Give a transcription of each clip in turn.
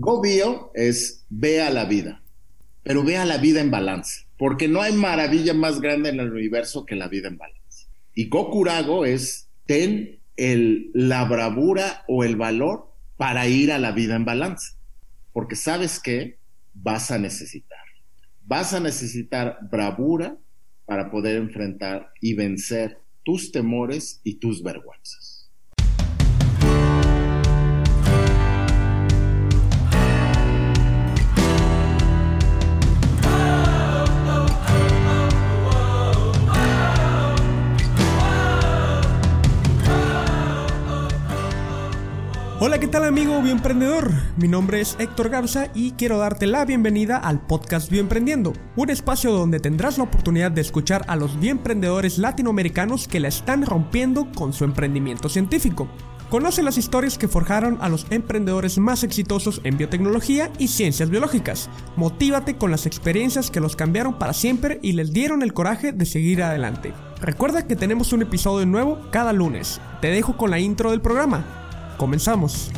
Go Bio es ve a la vida, pero ve a la vida en balance, porque no hay maravilla más grande en el universo que la vida en balance. Y Go Curago es ten el, la bravura o el valor para ir a la vida en balance, porque sabes que vas a necesitar. Vas a necesitar bravura para poder enfrentar y vencer tus temores y tus vergüenzas. Hola, ¿qué tal amigo bioemprendedor? Mi nombre es Héctor Garza y quiero darte la bienvenida al podcast Bioemprendiendo, un espacio donde tendrás la oportunidad de escuchar a los bioemprendedores latinoamericanos que la están rompiendo con su emprendimiento científico. Conoce las historias que forjaron a los emprendedores más exitosos en biotecnología y ciencias biológicas. Motívate con las experiencias que los cambiaron para siempre y les dieron el coraje de seguir adelante. Recuerda que tenemos un episodio nuevo cada lunes. Te dejo con la intro del programa. Comenzamos.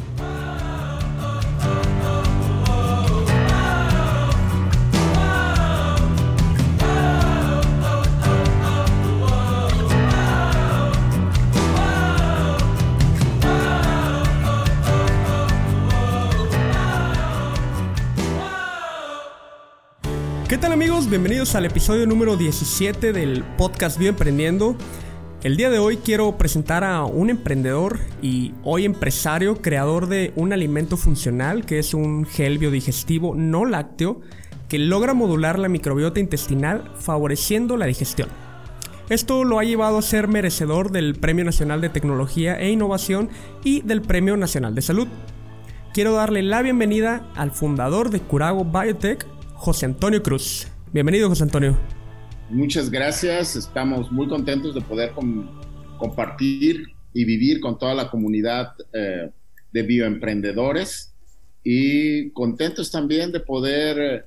¿Qué tal amigos? Bienvenidos al episodio número 17 del podcast Bioemprendiendo. Emprendiendo. El día de hoy quiero presentar a un emprendedor y hoy empresario, creador de un alimento funcional que es un gel biodigestivo no lácteo que logra modular la microbiota intestinal favoreciendo la digestión. Esto lo ha llevado a ser merecedor del Premio Nacional de Tecnología e Innovación y del Premio Nacional de Salud. Quiero darle la bienvenida al fundador de Curago Biotech, José Antonio Cruz. Bienvenido, José Antonio. Muchas gracias, estamos muy contentos de poder compartir y vivir con toda la comunidad eh, de bioemprendedores. Y contentos también de poder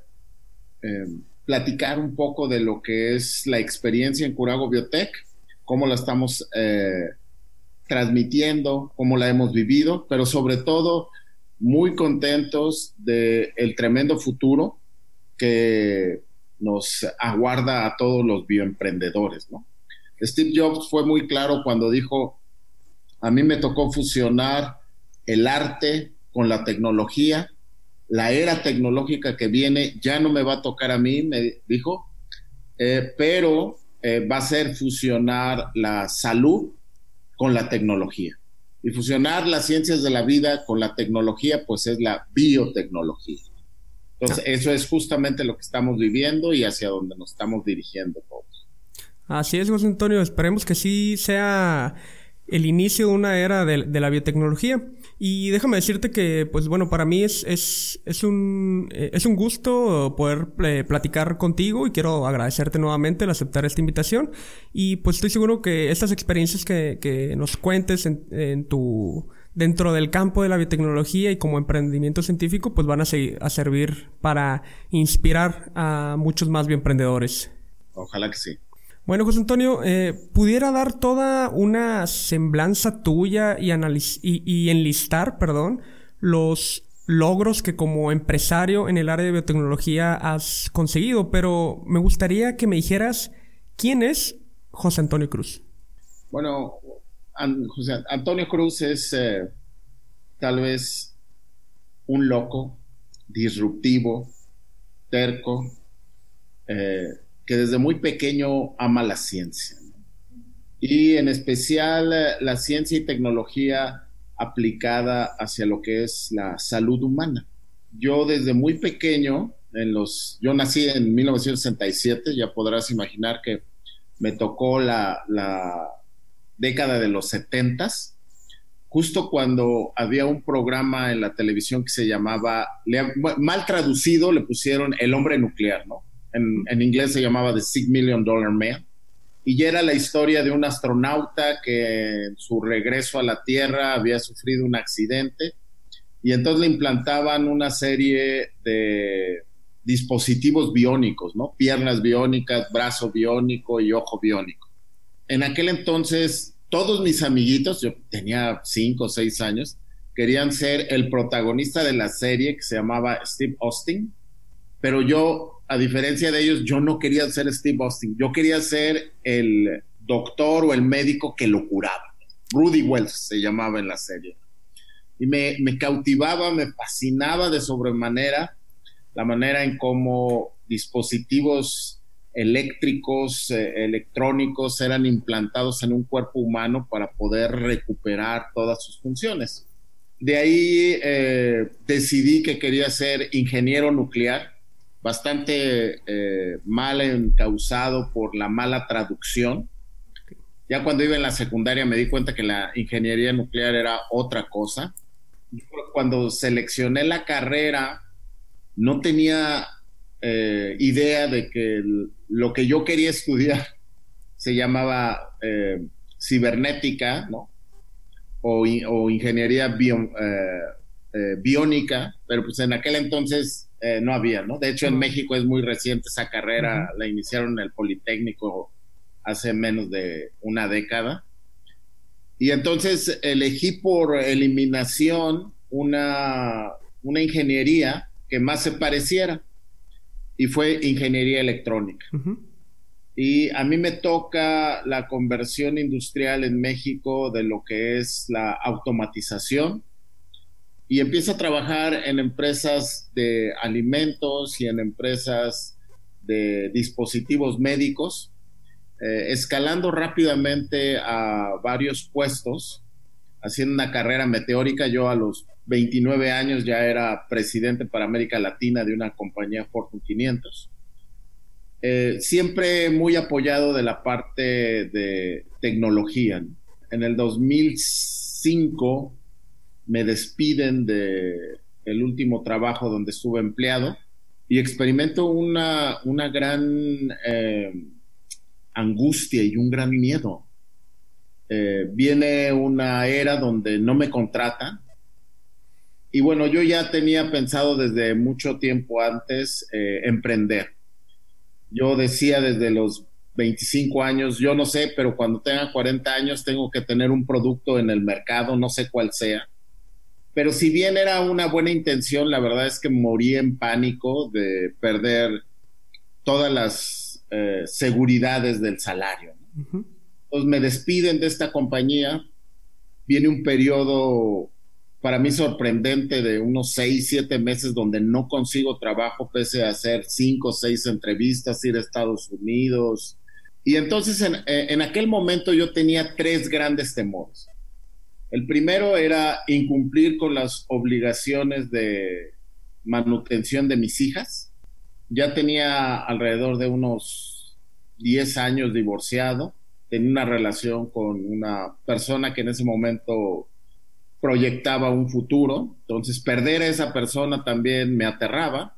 eh, platicar un poco de lo que es la experiencia en Curago Biotech, cómo la estamos eh, transmitiendo, cómo la hemos vivido, pero sobre todo muy contentos del el tremendo futuro que nos aguarda a todos los bioemprendedores, ¿no? Steve Jobs fue muy claro cuando dijo, a mí me tocó fusionar el arte con la tecnología, la era tecnológica que viene ya no me va a tocar a mí, me dijo, eh, pero eh, va a ser fusionar la salud con la tecnología. Y fusionar las ciencias de la vida con la tecnología, pues es la biotecnología. Entonces, eso es justamente lo que estamos viviendo y hacia donde nos estamos dirigiendo todos. Así es, José Antonio. Esperemos que sí sea el inicio de una era de, la biotecnología. Y déjame decirte que, pues bueno, para mí es, es, es, un, es un gusto poder eh, platicar contigo y quiero agradecerte nuevamente el aceptar esta invitación. Y pues estoy seguro que estas experiencias que, que nos cuentes en, en tu dentro del campo de la biotecnología y como emprendimiento científico, pues van a, a servir para inspirar a muchos más bioemprendedores. Ojalá que sí. Bueno, José Antonio, eh, ¿pudiera dar toda una semblanza tuya y, y, enlistar, perdón, los logros que como empresario en el área de biotecnología has conseguido? Pero me gustaría que me dijeras quién es José Antonio Cruz. Bueno, Antonio Cruz es eh, tal vez un loco, disruptivo, terco, eh, que desde muy pequeño ama la ciencia. Y en especial eh, la ciencia y tecnología aplicada hacia lo que es la salud humana. Yo desde muy pequeño, en los, yo nací en 1967, ya podrás imaginar que me tocó la década de los setentas, justo cuando había un programa en la televisión que se llamaba, mal traducido le pusieron El hombre nuclear, ¿no? En, inglés se llamaba The Six Million Dollar Man. Y ya era la historia de un astronauta que en su regreso a la Tierra había sufrido un accidente y entonces le implantaban una serie de dispositivos biónicos, ¿no? Piernas biónicas, brazo biónico y ojo biónico en aquel entonces todos mis amiguitos, yo tenía cinco o seis años, querían ser el protagonista de la serie que se llamaba Steve Austin, pero yo, a diferencia de ellos, yo no quería ser Steve Austin, yo quería ser el doctor o el médico que lo curaba. Rudy Wells se llamaba en la serie. Y me, cautivaba, me fascinaba de sobremanera la manera en cómo dispositivos eléctricos, eh, electrónicos eran implantados en un cuerpo humano para poder recuperar todas sus funciones. De ahí eh, decidí que quería ser ingeniero nuclear, bastante eh, mal encausado por la mala traducción. Ya cuando iba en la secundaria me di cuenta que la ingeniería nuclear era otra cosa. Cuando seleccioné la carrera, no tenía eh, idea de que lo que yo quería estudiar se llamaba eh, cibernética, ¿no? O, ingeniería eh, biónica, pero pues en aquel entonces no había, ¿no? De hecho, en México es muy reciente esa carrera, la iniciaron en el Politécnico hace menos de una década. Y entonces elegí por eliminación una, una ingeniería que más se pareciera y fue ingeniería electrónica. Y a mí me toca la conversión industrial en México de lo que es la automatización y empiezo a trabajar en empresas de alimentos y en empresas de dispositivos médicos, eh, escalando rápidamente a varios puestos, haciendo una carrera meteórica. Yo a los 29 años ya era presidente para América Latina de una compañía Fortune 500. Eh, siempre muy apoyado de la parte de tecnología. En el 2005 me despiden de el último trabajo donde estuve empleado y experimento una, una gran eh, angustia y un gran miedo. Eh, viene una era donde no me contratan, y bueno, yo ya tenía pensado desde mucho tiempo antes eh, emprender. Yo decía desde los 25 años, yo no sé, pero cuando tenga 40 años tengo que tener un producto en el mercado, no sé cuál sea. Pero si bien era una buena intención, la verdad es que morí en pánico de perder todas las eh, seguridades del salario. Entonces me despiden de esta compañía, viene un periodo para mí sorprendente de unos seis, siete meses donde no consigo trabajo pese a hacer cinco o seis entrevistas, ir a Estados Unidos. Y entonces en, eh, en aquel momento yo tenía tres grandes temores. El primero era incumplir con las obligaciones de manutención de mis hijas. Ya tenía alrededor de unos 10 años divorciado. Tenía una relación con una persona que en ese momento proyectaba un futuro, entonces perder a esa persona también me aterraba.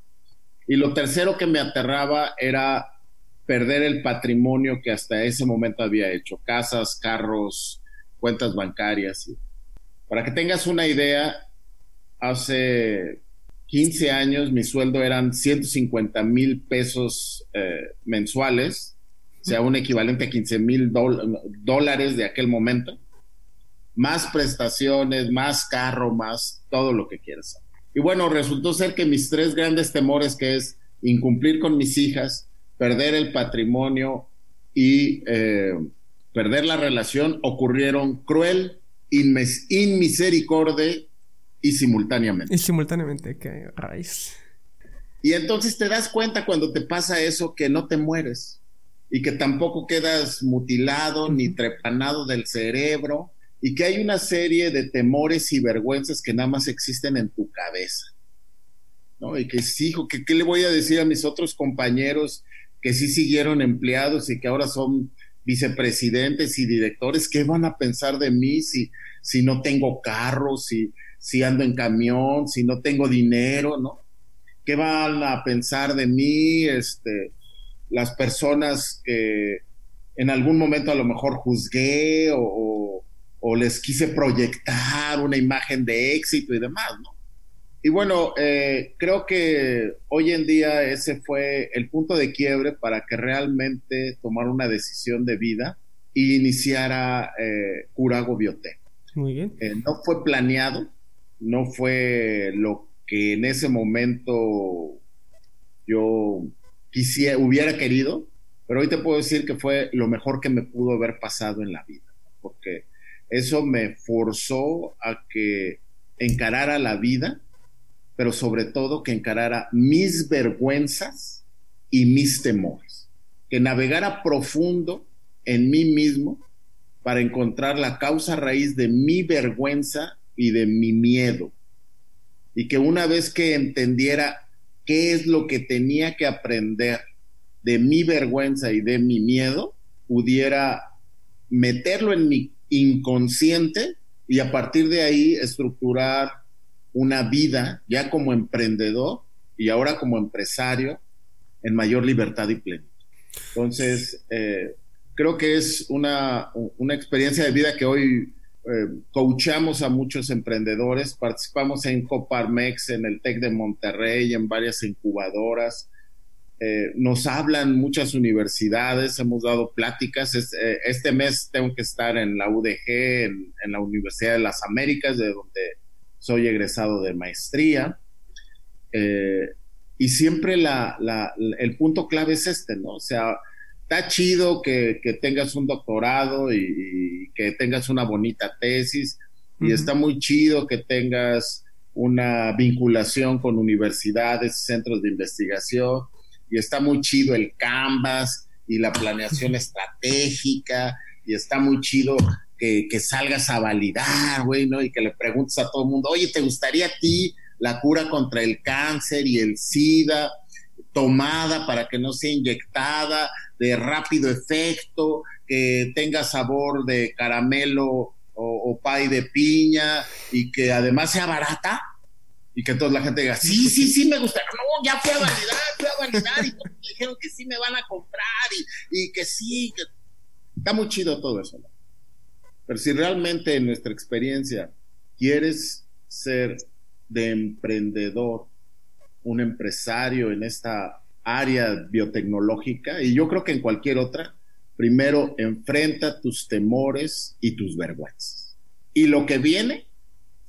Y lo tercero que me aterraba era perder el patrimonio que hasta ese momento había hecho, casas, carros, cuentas bancarias. Para que tengas una idea, hace 15 años mi sueldo eran 150 mil pesos eh, mensuales, o sea, un equivalente a 15 mil dólares de aquel momento más prestaciones, más carro, más todo lo que quieras. Y bueno, resultó ser que mis tres grandes temores, que es incumplir con mis hijas, perder el patrimonio y eh, perder la relación, ocurrieron cruel, inmisericordia y simultáneamente. Y simultáneamente, que raíz. Y entonces te das cuenta cuando te pasa eso que no te mueres y que tampoco quedas mutilado ni trepanado del cerebro y que hay una serie de temores y vergüenzas que nada más existen en tu cabeza. ¿no? Y que sí, hijo, que, ¿qué le voy a decir a mis otros compañeros que sí siguieron empleados y que ahora son vicepresidentes y directores? ¿Qué van a pensar de mí si, si no tengo carro, si, si ando en camión, si no tengo dinero, ¿no? ¿Qué van a pensar de mí este, las personas que en algún momento a lo mejor juzgué o o les quise proyectar una imagen de éxito y demás, ¿no? Y bueno, eh, creo que hoy en día ese fue el punto de quiebre para que realmente tomara una decisión de vida y iniciara eh, Curago Biotech. Muy bien. Eh, no fue planeado, no fue lo que en ese momento yo quisiera, hubiera querido, pero hoy te puedo decir que fue lo mejor que me pudo haber pasado en la vida, porque eso me forzó a que encarara la vida, pero sobre todo que encarara mis vergüenzas y mis temores, que navegara profundo en mí mismo para encontrar la causa raíz de mi vergüenza y de mi miedo. Y que una vez que entendiera qué es lo que tenía que aprender de mi vergüenza y de mi miedo, pudiera meterlo en mi inconsciente y a partir de ahí estructurar una vida ya como emprendedor y ahora como empresario en mayor libertad y plenitud. Entonces, eh, creo que es una, una, experiencia de vida que hoy eh, coachamos a muchos emprendedores, participamos en Coparmex, en el TEC de Monterrey, en varias incubadoras, eh, nos hablan muchas universidades, hemos dado pláticas. Eh, este, mes tengo que estar en la UDG, en, la Universidad de las Américas, de donde soy egresado de maestría. Eh, y siempre el punto clave es este, ¿no? O sea, está chido que, tengas un doctorado y, que tengas una bonita tesis, y está muy chido que tengas una vinculación con universidades, centros de investigación, y está muy chido el canvas y la planeación estratégica y está muy chido que, salgas a validar, güey, ¿no? Y que le preguntes a todo el mundo, oye, ¿te gustaría a ti la cura contra el cáncer y el SIDA tomada para que no sea inyectada, de rápido efecto, que tenga sabor de caramelo o, o pay de piña y que además sea barata? Y que toda la gente diga, sí, sí, sí, me gusta. No, ya fui a validar, fui a validar y me dijeron que sí me van a comprar y, que sí, que... Está muy chido todo eso. Pero si realmente en nuestra experiencia quieres ser de emprendedor, un empresario en esta área biotecnológica, y yo creo que en cualquier otra, primero enfrenta tus temores y tus vergüenzas. Y lo que viene,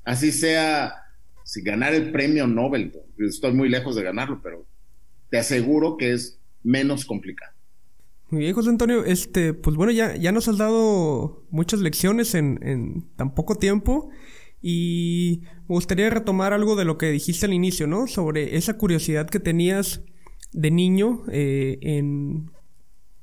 así sea si ganar el premio Nobel, estoy muy lejos de ganarlo, pero te aseguro que es menos complicado. Muy bien, José Antonio, este, pues bueno, ya, ya nos has dado muchas lecciones en, tan poco tiempo y me gustaría retomar algo de lo que dijiste al inicio, ¿no? Sobre esa curiosidad que tenías de niño eh, en,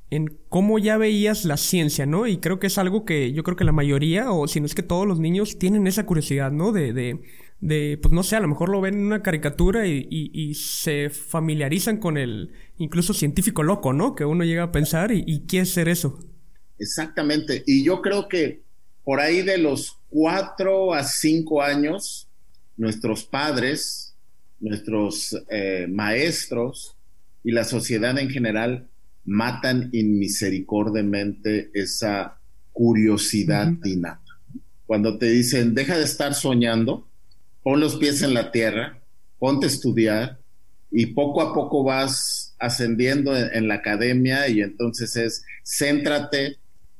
en cómo ya veías la ciencia, ¿no? Y creo que es algo que yo creo que la mayoría, o si no es que todos los niños, tienen esa curiosidad, ¿no? De, de de, pues no sé, a lo mejor lo ven en una caricatura y, se familiarizan con el incluso científico loco, ¿no? Que uno llega a pensar y, y quiere ser eso. Exactamente. Y yo creo que por ahí de los cuatro a cinco años, nuestros padres, nuestros eh, maestros y la sociedad en general matan inmisericordiamente esa curiosidad innata. Cuando te dicen, deja de estar soñando, pon los pies en la tierra, ponte a estudiar y poco a poco vas ascendiendo en, la academia y entonces es céntrate,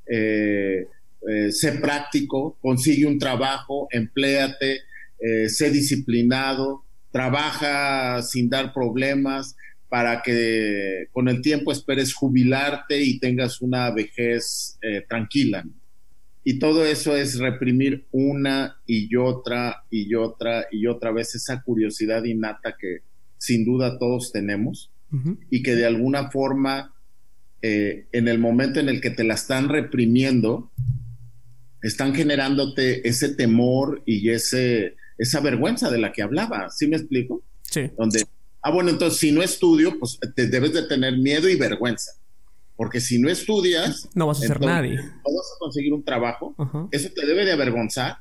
eh, eh, sé práctico, consigue un trabajo, empléate, eh, sé disciplinado, trabaja sin dar problemas para que con el tiempo esperes jubilarte y tengas una vejez tranquila. Y todo eso es reprimir una y otra y otra y otra vez esa curiosidad innata que sin duda todos tenemos y que de alguna forma eh, en el momento en el que te la están reprimiendo, están generándote ese temor y ese, esa vergüenza de la que hablaba. ¿Sí me explico? Sí. Donde, ah, bueno, entonces si no estudio, pues te debes de tener miedo y vergüenza. Porque si no estudias, no vas a ser nadie. No vas a conseguir un trabajo. Eso te debe de avergonzar.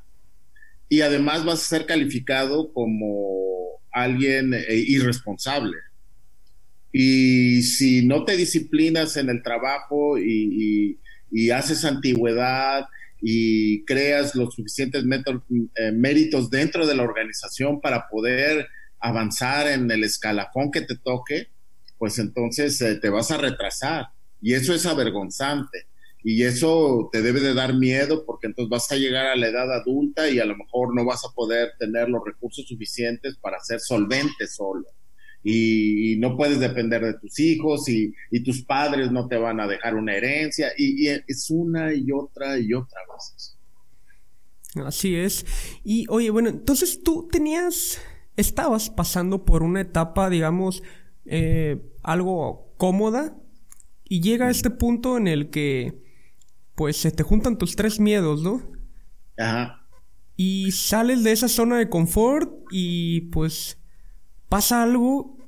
Y además vas a ser calificado como alguien eh, irresponsable. Y si no te disciplinas en el trabajo y, haces antigüedad y creas los suficientes eh, méritos dentro de la organización para poder avanzar en el escalafón que te toque, pues entonces eh, te vas a retrasar y eso es avergonzante. Y eso te debe de dar miedo porque entonces vas a llegar a la edad adulta y a lo mejor no vas a poder tener los recursos suficientes para ser solvente solo. Y, no puedes depender de tus hijos y, tus padres no te van a dejar una herencia. Y, es una y otra y otra vez. Así es. Y oye, bueno, entonces tú tenías, estabas pasando por una etapa, digamos, eh, algo cómoda y llega a este punto en el que pues se te juntan tus tres miedos, ¿no? Ajá. Y sales de esa zona de confort y pues pasa algo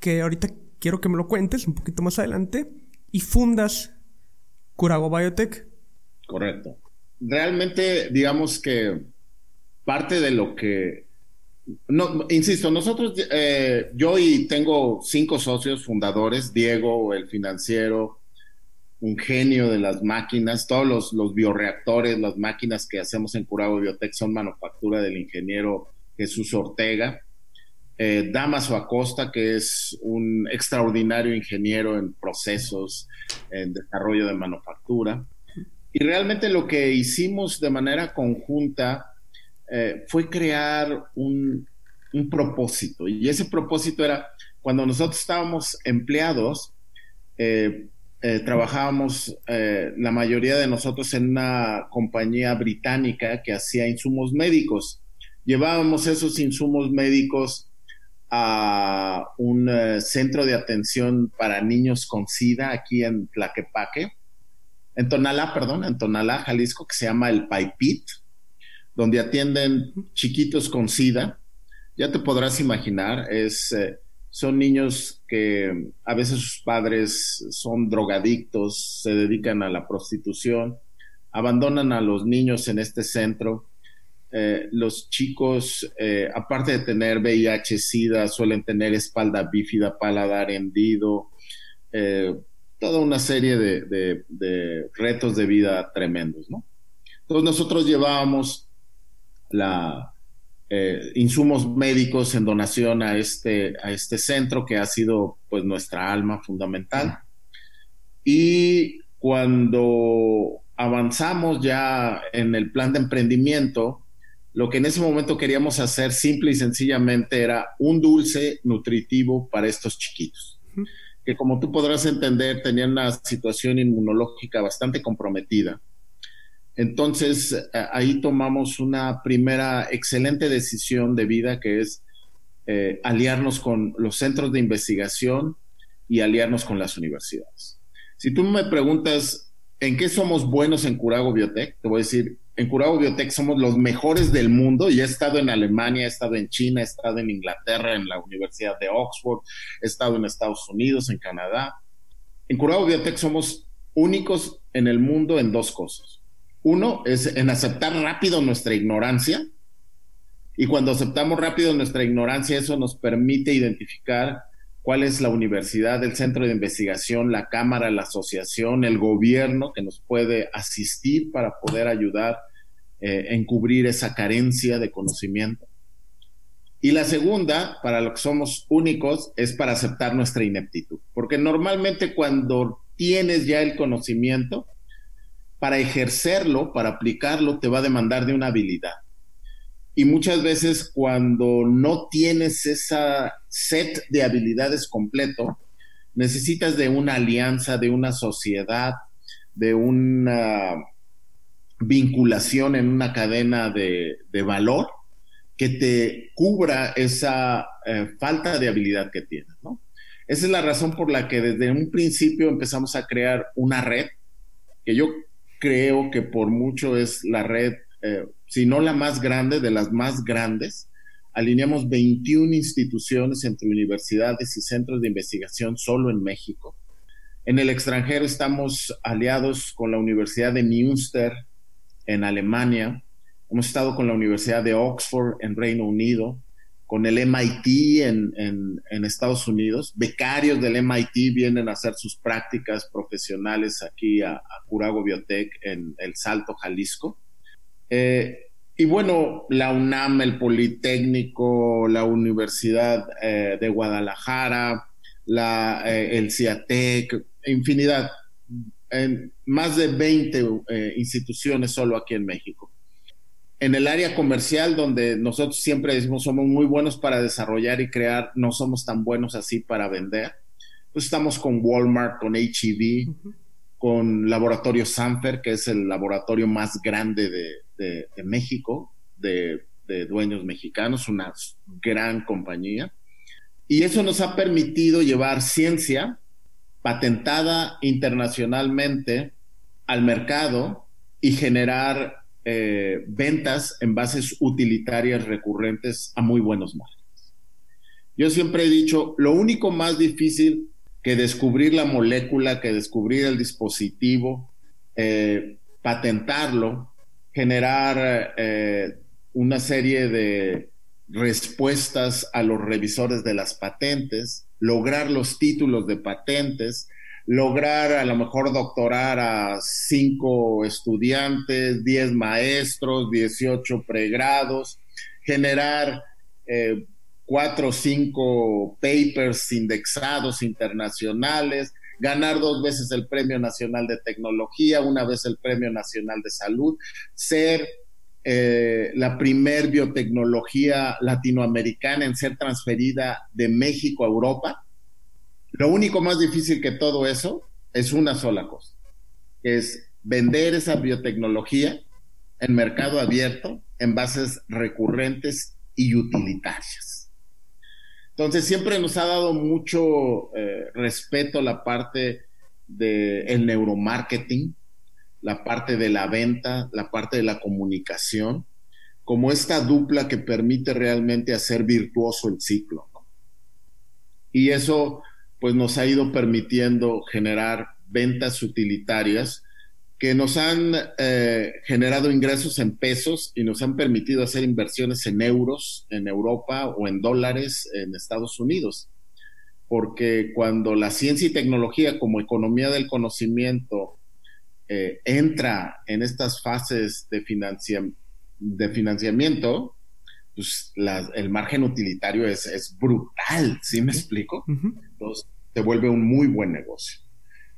que ahorita quiero que me lo cuentes un poquito más adelante y fundas Curago Biotech. Correcto. Realmente, digamos que parte de lo que no, insisto, nosotros, eh, yo y tengo cinco socios fundadores, Diego, el financiero, un genio de las máquinas, todos los, los bioreactores, las máquinas que hacemos en Curabo Biotech son manufactura del ingeniero Jesús Ortega. Eh, Damaso Acosta, que es un extraordinario ingeniero en procesos, en desarrollo de manufactura. Y realmente lo que hicimos de manera conjunta eh, fue crear un, un propósito. Y ese propósito era, cuando nosotros estábamos empleados, eh, eh, trabajábamos la mayoría de nosotros en una compañía británica que hacía insumos médicos. Llevábamos esos insumos médicos a un centro de atención para niños con SIDA aquí en Tlaquepaque, en Tonalá, perdón, en Tonalá, Jalisco, que se llama el Paipit, donde atienden chiquitos con SIDA. Ya te podrás imaginar, es son niños que a veces sus padres son drogadictos, se dedican a la prostitución, abandonan a los niños en este centro. Eh, los chicos, eh, aparte de tener VIH, SIDA, suelen tener espalda bífida, paladar hendido, eh, toda una serie de, de, retos de vida tremendos, ¿no? Entonces nosotros llevábamos la, eh, insumos médicos en donación a este, a este centro que ha sido pues nuestra alma fundamental. Y cuando avanzamos ya en el plan de emprendimiento, lo que en ese momento queríamos hacer simple y sencillamente era un dulce nutritivo para estos chiquitos, que como tú podrás entender tenían una situación inmunológica bastante comprometida entonces, eh, ahí tomamos una primera excelente decisión de vida que es eh, aliarnos con los centros de investigación y aliarnos con las universidades. Si tú me preguntas en qué somos buenos en Curago Biotech, te voy a decir, en Curago Biotech somos los mejores del mundo y he estado en Alemania, he estado en China, he estado en Inglaterra, en la Universidad de Oxford, he estado en Estados Unidos, en Canadá. En Curago Biotech somos únicos en el mundo en dos cosas. Uno es en aceptar rápido nuestra ignorancia. Y cuando aceptamos rápido nuestra ignorancia, eso nos permite identificar cuál es la universidad, el centro de investigación, la cámara, la asociación, el gobierno que nos puede asistir para poder ayudar eh, en cubrir esa carencia de conocimiento. Y la segunda, para lo que somos únicos, es para aceptar nuestra ineptitud. Porque normalmente cuando tienes ya el conocimiento, para ejercerlo, para aplicarlo, te va a demandar de una habilidad. Y muchas veces cuando no tienes esa set de habilidades completo, necesitas de una alianza, de una sociedad, de una vinculación en una cadena de, valor que te cubra esa eh, falta de habilidad que tienes. Esa es la razón por la que desde un principio empezamos a crear una red que yo creo que por mucho es la red, eh, si no la más grande, de las más grandes. Alineamos 21 instituciones entre universidades y centros de investigación solo en México. En el extranjero estamos aliados con la Universidad de Münster en Alemania. Hemos estado con la Universidad de Oxford en Reino Unido con el MIT en, Estados Unidos. Becarios del MIT vienen a hacer sus prácticas profesionales aquí a, Curago Biotech en El Salto, Jalisco. Eh, y bueno, la UNAM, el Politécnico, la Universidad eh, de Guadalajara, la, eh, el CIATEC, infinidad. en más de 20 eh, instituciones solo aquí en México. En el área comercial, donde nosotros siempre decimos somos muy buenos para desarrollar y crear, no somos tan buenos así para vender. Pues estamos con Walmart, con HEV, con Laboratorio Sanfer, que es el laboratorio más grande de, México, de, de dueños mexicanos, una gran compañía. Y eso nos ha permitido llevar ciencia patentada internacionalmente al mercado y generar eh, ventas en bases utilitarias recurrentes a muy buenos márgenes. Yo siempre he dicho, lo único más difícil que descubrir la molécula, que descubrir el dispositivo, eh, patentarlo, generar eh, una serie de respuestas a los revisores de las patentes, lograr los títulos de patentes, lograr a lo mejor doctorar a cinco estudiantes, diez maestros, dieciocho pregrados, generar eh, cuatro o cinco papers indexados internacionales, ganar dos veces el Premio Nacional de Tecnología, una vez el Premio Nacional de Salud, ser eh, la primer biotecnología latinoamericana en ser transferida de México a Europa. Lo único más difícil que todo eso es una sola cosa, es vender esa biotecnología en mercado abierto en bases recurrentes y utilitarias. Entonces siempre nos ha dado mucho eh, respeto la parte del neuromarketing, la parte de la venta, la parte de la comunicación, como esta dupla que permite realmente hacer virtuoso el ciclo. Y eso pues nos ha ido permitiendo generar ventas utilitarias que nos han eh, generado ingresos en pesos y nos han permitido hacer inversiones en euros en Europa o en dólares en Estados Unidos. Porque cuando la ciencia y tecnología como economía del conocimiento eh, entra en estas fases de, de financiamiento, pues el margen utilitario es, brutal, ¿sí me explico? Entonces, te vuelve un muy buen negocio.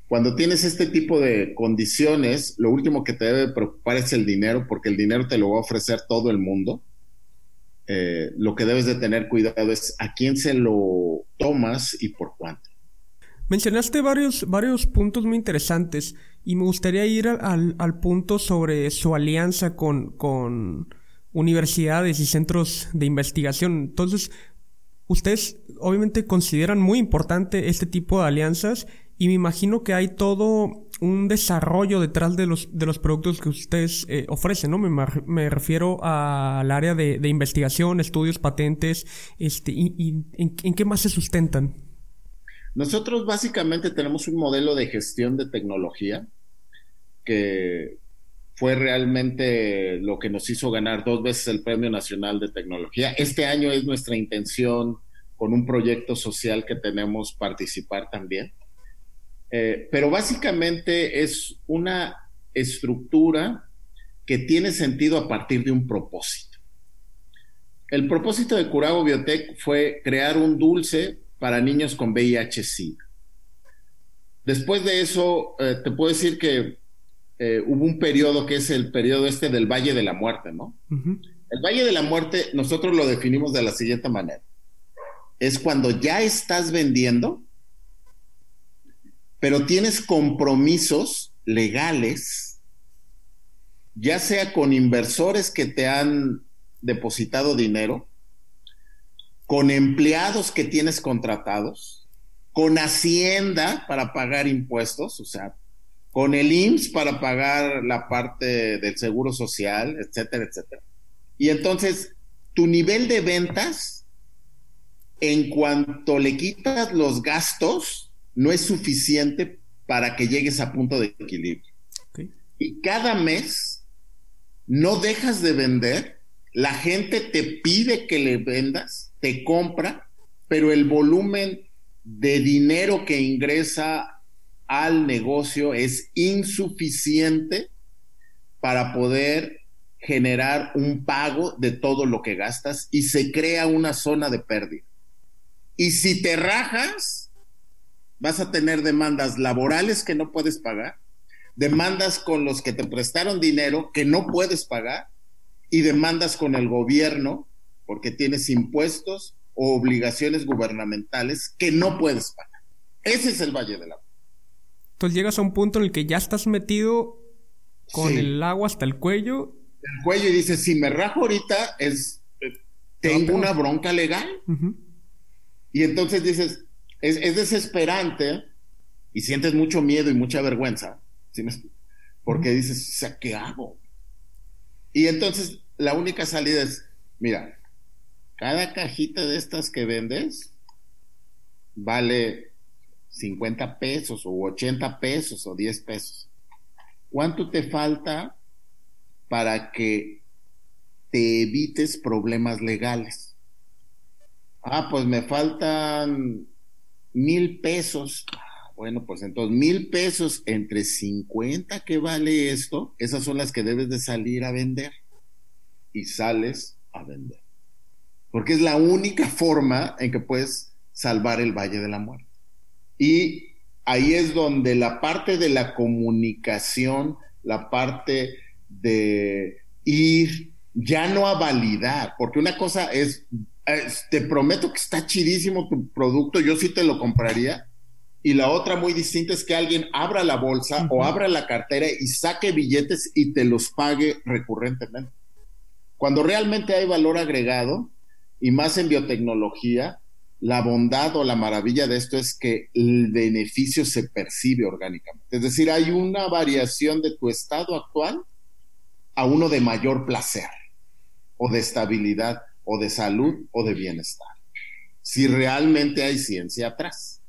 Cuando tienes este tipo de condiciones, lo último que te debe preocupar es el dinero, porque el dinero te lo va a ofrecer todo el mundo. Eh, lo que debes de tener cuidado es a quién se lo tomas y por cuánto. Mencionaste varios, varios puntos muy interesantes y me gustaría ir al, al punto sobre su alianza con, con universidades y centros de investigación. Entonces, ustedes obviamente consideran muy importante este tipo de alianzas y me imagino que hay todo un desarrollo detrás de los, de los productos que ustedes eh, ofrecen, ¿no? Me, me refiero al área de, de, investigación, estudios, patentes, este, y, en, qué más se sustentan. Nosotros básicamente tenemos un modelo de gestión de tecnología que fue realmente lo que nos hizo ganar dos veces el Premio Nacional de Tecnología. Este año es nuestra intención con un proyecto social que tenemos participar también. Eh, pero básicamente es una estructura que tiene sentido a partir de un propósito. El propósito de Curago Biotech fue crear un dulce para niños con VIH-Sida. Después de eso, eh, te puedo decir que eh, hubo un periodo que es el periodo este del Valle de la Muerte, ¿no? El Valle de la Muerte nosotros lo definimos de la siguiente manera. Es cuando ya estás vendiendo, pero tienes compromisos legales, ya sea con inversores que te han depositado dinero, con empleados que tienes contratados, con Hacienda para pagar impuestos, o sea, con el IMSS para pagar la parte del seguro social, etcétera, etcétera. Y entonces, tu nivel de ventas, en cuanto le quitas los gastos, no es suficiente para que llegues a punto de equilibrio. Y cada mes no dejas de vender, la gente te pide que le vendas, te compra, pero el volumen de dinero que ingresa al negocio es insuficiente para poder generar un pago de todo lo que gastas y se crea una zona de pérdida. Y si te rajas, vas a tener demandas laborales que no puedes pagar, demandas con los que te prestaron dinero que no puedes pagar y demandas con el gobierno porque tienes impuestos o obligaciones gubernamentales que no puedes pagar. Ese es el Valle del Agua. Entonces llegas a un punto en el que ya estás metido con el agua hasta el cuello. El cuello y dices, si me rajo ahorita es eh, tengo una bronca legal. Y entonces dices, es, es, desesperante y sientes mucho miedo y mucha vergüenza, porque dices, o sea, ¿qué hago? Y entonces la única salida es, mira, cada cajita de estas que vendes vale 50 pesos o 80 pesos o 10 pesos. ¿Cuánto te falta para que te evites problemas legales? Ah, pues me faltan mil pesos. Bueno, pues entonces mil pesos entre 50 que vale esto, esas son las que debes de salir a vender. Y sales a vender. Porque es la única forma en que puedes salvar el Valle de la Muerte. Y ahí es donde la parte de la comunicación, la parte de ir ya no a validar, porque una cosa es, te prometo que está chidísimo tu producto, yo sí te lo compraría, y la otra muy distinta es que alguien abra la bolsa o abra la cartera y saque billetes y te los pague recurrentemente. Cuando realmente hay valor agregado, y más en biotecnología, la bondad o la maravilla de esto es que el beneficio se percibe orgánicamente. Es decir, hay una variación de tu estado actual a uno de mayor placer o de estabilidad o de salud o de bienestar. Si realmente hay ciencia atrás.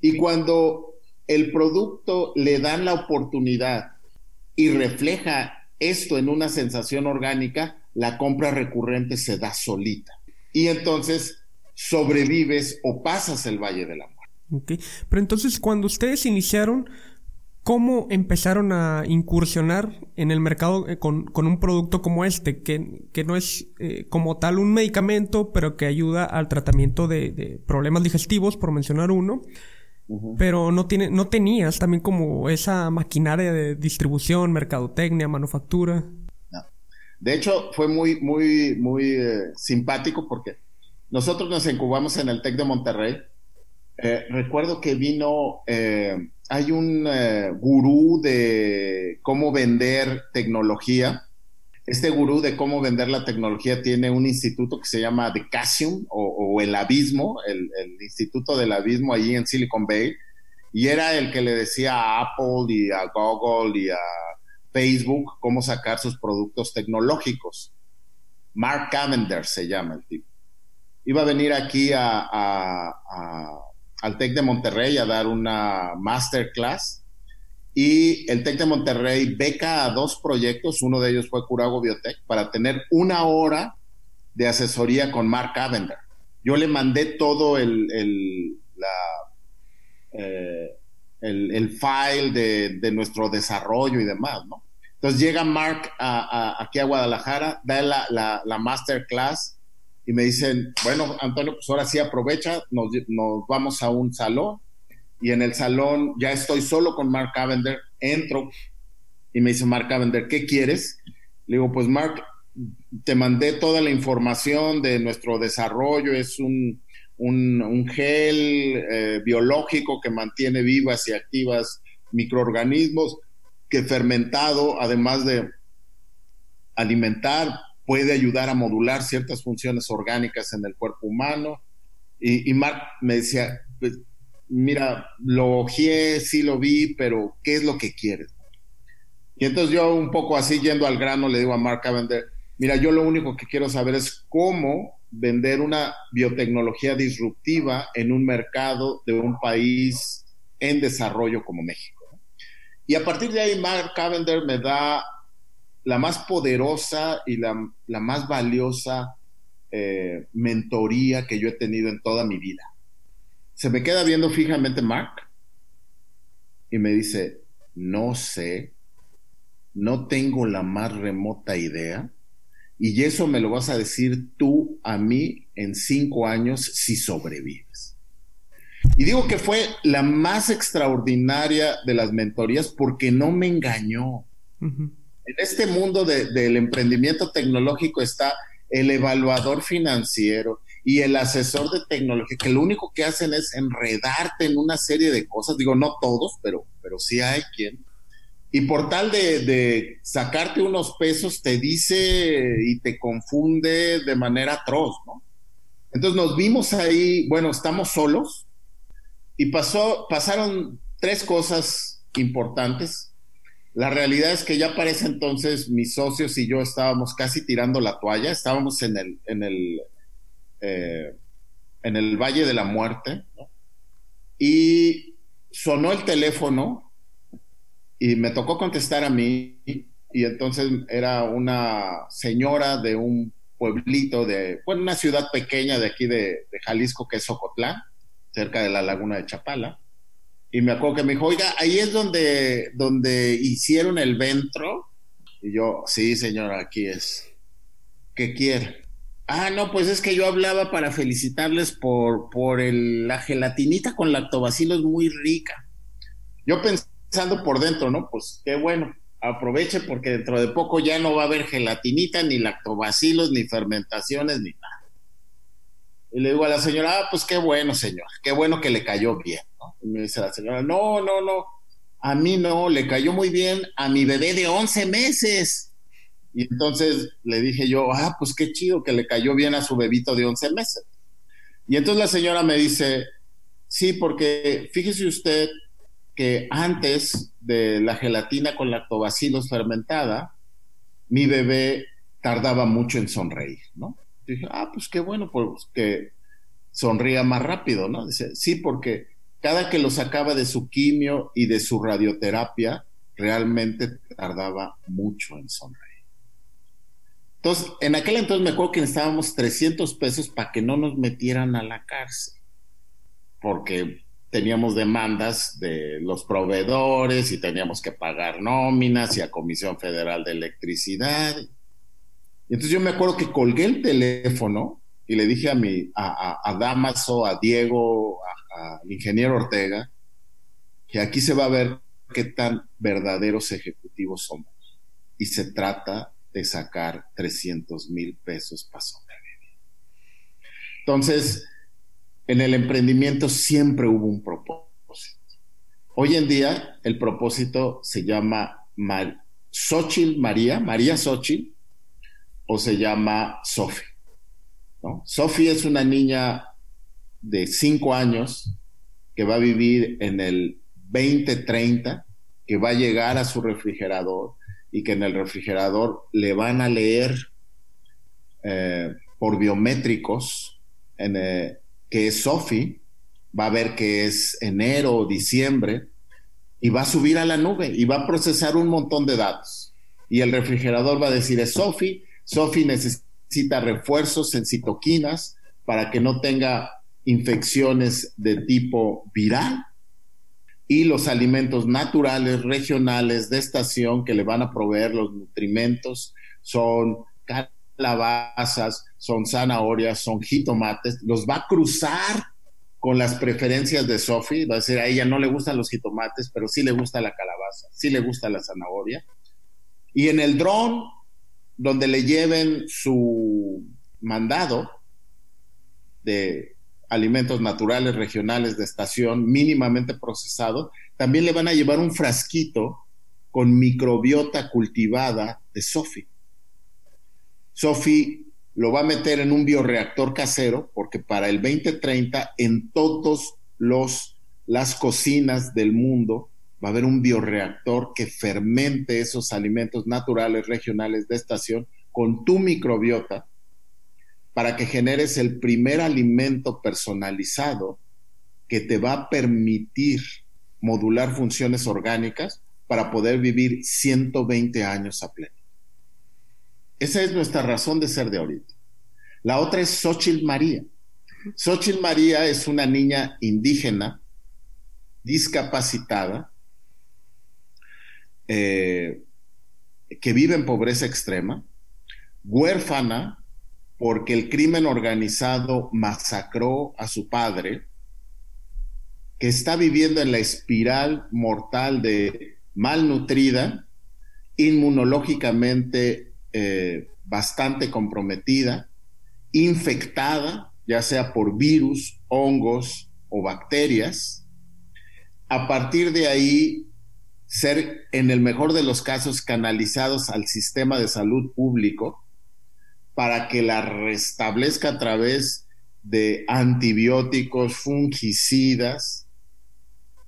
Y cuando el producto le dan la oportunidad y refleja esto en una sensación orgánica, la compra recurrente se da solita. Y entonces sobrevives o pasas el Valle de la Muerte. Pero entonces cuando ustedes iniciaron, ¿cómo empezaron a incursionar en el mercado eh, con, un producto como este, que, que no es eh, como tal un medicamento, pero que ayuda al tratamiento de, problemas digestivos, por mencionar uno? Pero no, tiene, no tenías también como esa maquinaria de distribución, mercadotecnia, manufactura. De hecho, fue muy, muy, muy eh, simpático porque nosotros nos incubamos en el TEC de Monterrey. Eh, recuerdo que vino, eh, hay un eh, gurú de cómo vender tecnología. Este gurú de cómo vender la tecnología tiene un instituto que se llama The o, el Abismo, el, Instituto del Abismo allí en Silicon Bay. Y era el que le decía a Apple y a Google y a Facebook cómo sacar sus productos tecnológicos. Mark Cavender se llama el tipo iba a venir aquí a, al TEC de Monterrey a dar una masterclass y el TEC de Monterrey beca a dos proyectos, uno de ellos fue Curago Biotech, para tener una hora de asesoría con Mark Cavender. Yo le mandé todo el, el, eh, el, file de, nuestro desarrollo y demás, ¿no? Entonces llega Mark aquí a Guadalajara, da la, la masterclass y me dicen, bueno, Antonio, pues ahora sí aprovecha, nos, vamos a un salón y en el salón ya estoy solo con Mark Cavender, entro y me dice Mark Cavender, ¿qué quieres? Le digo, pues Mark, te mandé toda la información de nuestro desarrollo, es un, gel eh, biológico que mantiene vivas y activas microorganismos, que fermentado, además de alimentar, puede ayudar a modular ciertas funciones orgánicas en el cuerpo humano. Y, Mark me decía, pues, mira, lo ojeé, sí lo vi, pero ¿qué es lo que quieres? Y entonces yo un poco así yendo al grano le digo a Mark vender mira, yo lo único que quiero saber es cómo vender una biotecnología disruptiva en un mercado de un país en desarrollo como México. Y a partir de ahí, Mark Cavender me da la más poderosa y la, más valiosa eh, mentoría que yo he tenido en toda mi vida. Se me queda viendo fijamente Mark y me dice, no sé, no tengo la más remota idea y eso me lo vas a decir tú a mí en cinco años si sobrevives. Y digo que fue la más extraordinaria de las mentorías porque no me engañó. En este mundo del emprendimiento tecnológico está el evaluador financiero y el asesor de tecnología, que lo único que hacen es enredarte en una serie de cosas. Digo, no todos, pero, pero sí hay quien. Y por tal de, de sacarte unos pesos, te dice y te confunde de manera atroz, ¿no? Entonces nos vimos ahí, bueno, estamos solos y pasó, pasaron tres cosas importantes. La realidad es que ya para ese entonces mis socios y yo estábamos casi tirando la toalla, estábamos en el, en el, eh, en el Valle de la Muerte y sonó el teléfono y me tocó contestar a mí y entonces era una señora de un pueblito de, bueno, una ciudad pequeña de aquí de, de Jalisco que es Socotlán cerca de la laguna de Chapala. Y me acuerdo que me dijo, oiga, ahí es donde, donde hicieron el ventro. Y yo, sí, señora, aquí es. ¿Qué quiere? Ah, no, pues es que yo hablaba para felicitarles por, por el, la gelatinita con lactobacilos muy rica. Yo pensando por dentro, ¿no? Pues qué bueno, aproveche porque dentro de poco ya no va a haber gelatinita, ni lactobacilos, ni fermentaciones, ni nada. Y le digo a la señora, ah, pues qué bueno, señor, qué bueno que le cayó bien. Y me dice la señora, no, no, no, a mí no, le cayó muy bien a mi bebé de 11 meses. Y entonces le dije yo, ah, pues qué chido que le cayó bien a su bebito de 11 meses. Y entonces la señora me dice, sí, porque fíjese usted que antes de la gelatina con lactobacilos fermentada, mi bebé tardaba mucho en sonreír, ¿no? dije, ah, pues qué bueno, pues que sonría más rápido, ¿no? Dice, sí, porque cada que lo sacaba de su quimio y de su radioterapia, realmente tardaba mucho en sonreír. Entonces, en aquel entonces me acuerdo que necesitábamos 300 pesos para que no nos metieran a la cárcel, porque teníamos demandas de los proveedores y teníamos que pagar nóminas y a Comisión Federal de Electricidad. Y entonces yo me acuerdo que colgué el teléfono y le dije a mi, a, a, Damaso, a Diego, al ingeniero Ortega, que aquí se va a ver qué tan verdaderos ejecutivos somos. Y se trata de sacar 300 mil pesos para sobrevivir. Entonces, en el emprendimiento siempre hubo un propósito. Hoy en día el propósito se llama Mar María, María Xochitl, o se llama Sophie. ¿No? Sophie es una niña de 5 años que va a vivir en el 2030, que va a llegar a su refrigerador y que en el refrigerador le van a leer eh, por biométricos eh, que es Sophie, va a ver que es enero o diciembre y va a subir a la nube y va a procesar un montón de datos. Y el refrigerador va a decir, es Sophie, Sophie necesita refuerzos en citoquinas para que no tenga infecciones de tipo viral y los alimentos naturales, regionales, de estación que le van a proveer los nutrimentos son calabazas, son zanahorias, son jitomates, los va a cruzar con las preferencias de Sophie, va a decir a ella no le gustan los jitomates, pero sí le gusta la calabaza, sí le gusta la zanahoria. Y en el dron donde le lleven su mandado de alimentos naturales, regionales, de estación, mínimamente procesado, también le van a llevar un frasquito con microbiota cultivada de Sofi. Sofi lo va a meter en un bioreactor casero porque para el 2030 en todos los las cocinas del mundo va a haber un bioreactor que fermente esos alimentos naturales, regionales de estación con tu microbiota para que generes el primer alimento personalizado que te va a permitir modular funciones orgánicas para poder vivir 120 años a pleno. Esa es nuestra razón de ser de ahorita. La otra es Xochitl María. Xochitl María es una niña indígena, discapacitada, eh, que vive en pobreza extrema, huérfana porque el crimen organizado masacró a su padre que está viviendo en la espiral mortal de malnutrida, inmunológicamente eh, bastante comprometida, infectada, ya sea por virus, hongos o bacterias. A partir de ahí, ser en el mejor de los casos canalizados al sistema de salud público para que la restablezca a través de antibióticos, fungicidas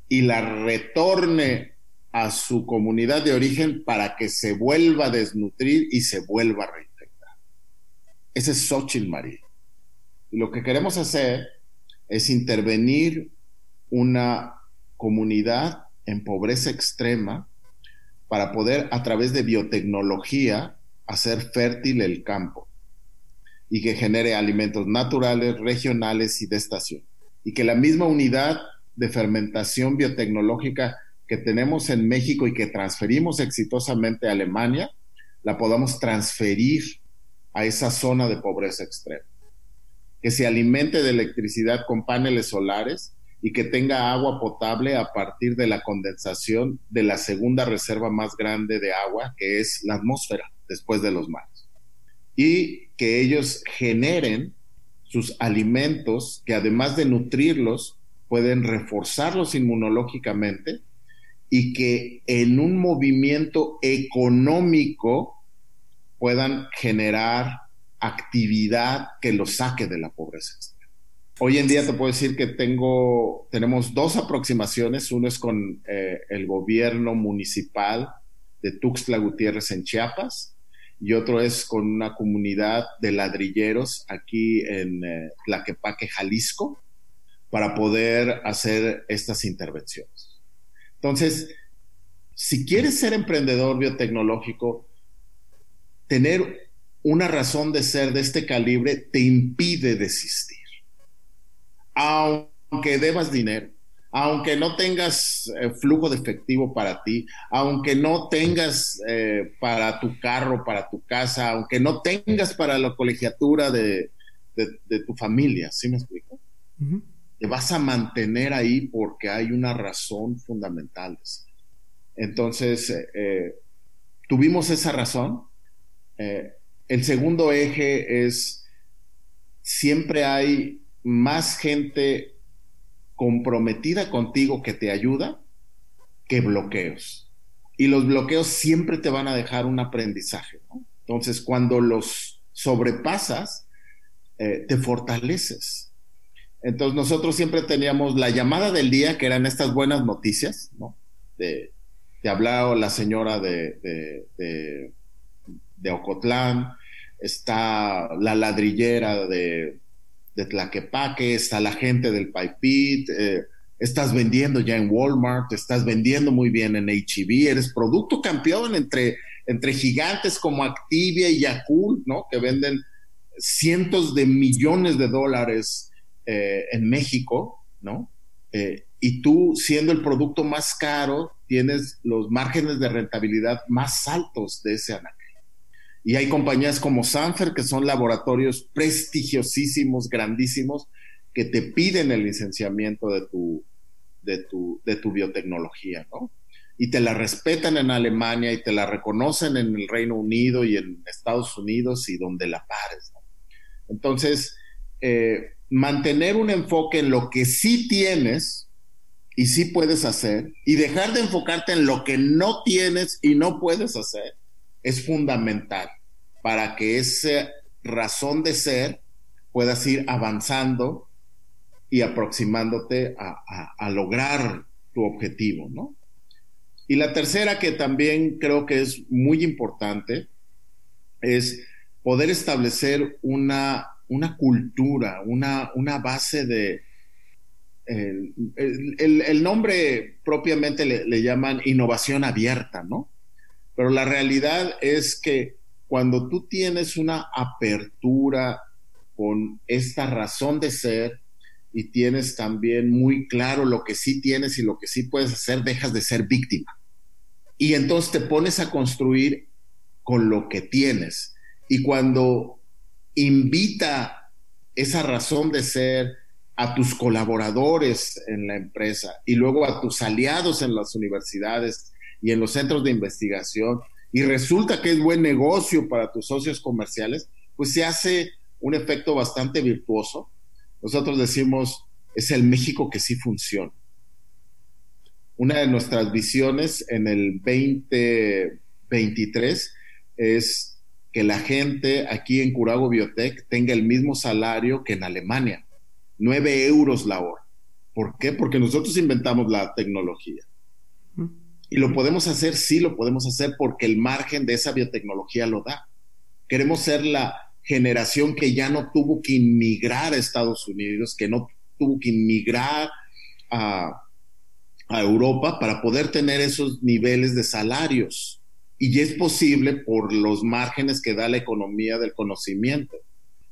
y la retorne a su comunidad de origen para que se vuelva a desnutrir y se vuelva a reinfectar. Ese es Xochitl María. Lo que queremos hacer es intervenir una comunidad en pobreza extrema para poder a través de biotecnología hacer fértil el campo y que genere alimentos naturales, regionales y de estación. Y que la misma unidad de fermentación biotecnológica que tenemos en México y que transferimos exitosamente a Alemania, la podamos transferir a esa zona de pobreza extrema. Que se alimente de electricidad con paneles solares y que tenga agua potable a partir de la condensación de la segunda reserva más grande de agua, que es la atmósfera, después de los mares y que ellos generen sus alimentos que además de nutrirlos, pueden reforzarlos inmunológicamente y que en un movimiento económico puedan generar actividad que los saque de la pobreza. Hoy en día te puedo decir que tengo, tenemos dos aproximaciones. Uno es con eh, el gobierno municipal de Tuxtla Gutiérrez en Chiapas y otro es con una comunidad de ladrilleros aquí en eh, Tlaquepaque, Jalisco, para poder hacer estas intervenciones. Entonces, si quieres ser emprendedor biotecnológico, tener una razón de ser de este calibre te impide desistir. Aunque debas dinero, aunque no tengas eh, flujo de efectivo para ti, aunque no tengas eh, para tu carro, para tu casa, aunque no tengas para la colegiatura de, tu familia, ¿sí me explico? Te vas a mantener ahí porque hay una razón fundamental. Entonces, eh, tuvimos esa razón. el segundo eje es, siempre hay más gente comprometida contigo que te ayuda que bloqueos. Y los bloqueos siempre te van a dejar un aprendizaje. Entonces, cuando los sobrepasas, eh, te fortaleces. Entonces, nosotros siempre teníamos la llamada del día, que eran estas buenas noticias, ¿no? De, te hablaba la señora de, de, de Ocotlán, está la ladrillera de, de Tlaquepaque, está la gente del Paipit, eh, estás vendiendo ya en Walmart, estás vendiendo muy bien en HEB, eres producto campeón entre, entre gigantes como Activia y Yakult, ¿no? Que venden cientos de millones de dólares eh, en México, ¿no? Eh, y tú, siendo el producto más caro, tienes los márgenes de rentabilidad más altos de ese anaquel. Y hay compañías como Sanfer, que son laboratorios prestigiosísimos, grandísimos, que te piden el licenciamiento de tu, de tu, de tu biotecnología, ¿no? Y te la respetan en Alemania y te la reconocen en el Reino Unido y en Estados Unidos y donde la pares, ¿no? Entonces, eh, mantener un enfoque en lo que sí tienes y sí puedes hacer y dejar de enfocarte en lo que no tienes y no puedes hacer es fundamental para que esa razón de ser puedas ir avanzando y aproximándote a, lograr tu objetivo, ¿no? Y la tercera que también creo que es muy importante es poder establecer una, una cultura, una, una base de... El, nombre propiamente le llaman innovación abierta, ¿no? Pero la realidad es que cuando tú tienes una apertura con esta razón de ser y tienes también muy claro lo que sí tienes y lo que sí puedes hacer, dejas de ser víctima. Y entonces te pones a construir con lo que tienes. Y cuando invita esa razón de ser a tus colaboradores en la empresa y luego a tus aliados en las universidades y en los centros de investigación y resulta que es buen negocio para tus socios comerciales, pues se hace un efecto bastante virtuoso. Nosotros decimos, es el México que sí funciona. Una de nuestras visiones en el 2023 es que la gente aquí en Curago Biotech tenga el mismo salario que en Alemania, 9 euros la hora. ¿Por qué? Porque nosotros inventamos la tecnología. Y lo podemos hacer, sí lo podemos hacer porque el margen de esa biotecnología lo da. Queremos ser la generación que ya no tuvo que inmigrar a Estados Unidos, que no tuvo que inmigrar a, Europa para poder tener esos niveles de salarios. Y es posible por los márgenes que da la economía del conocimiento.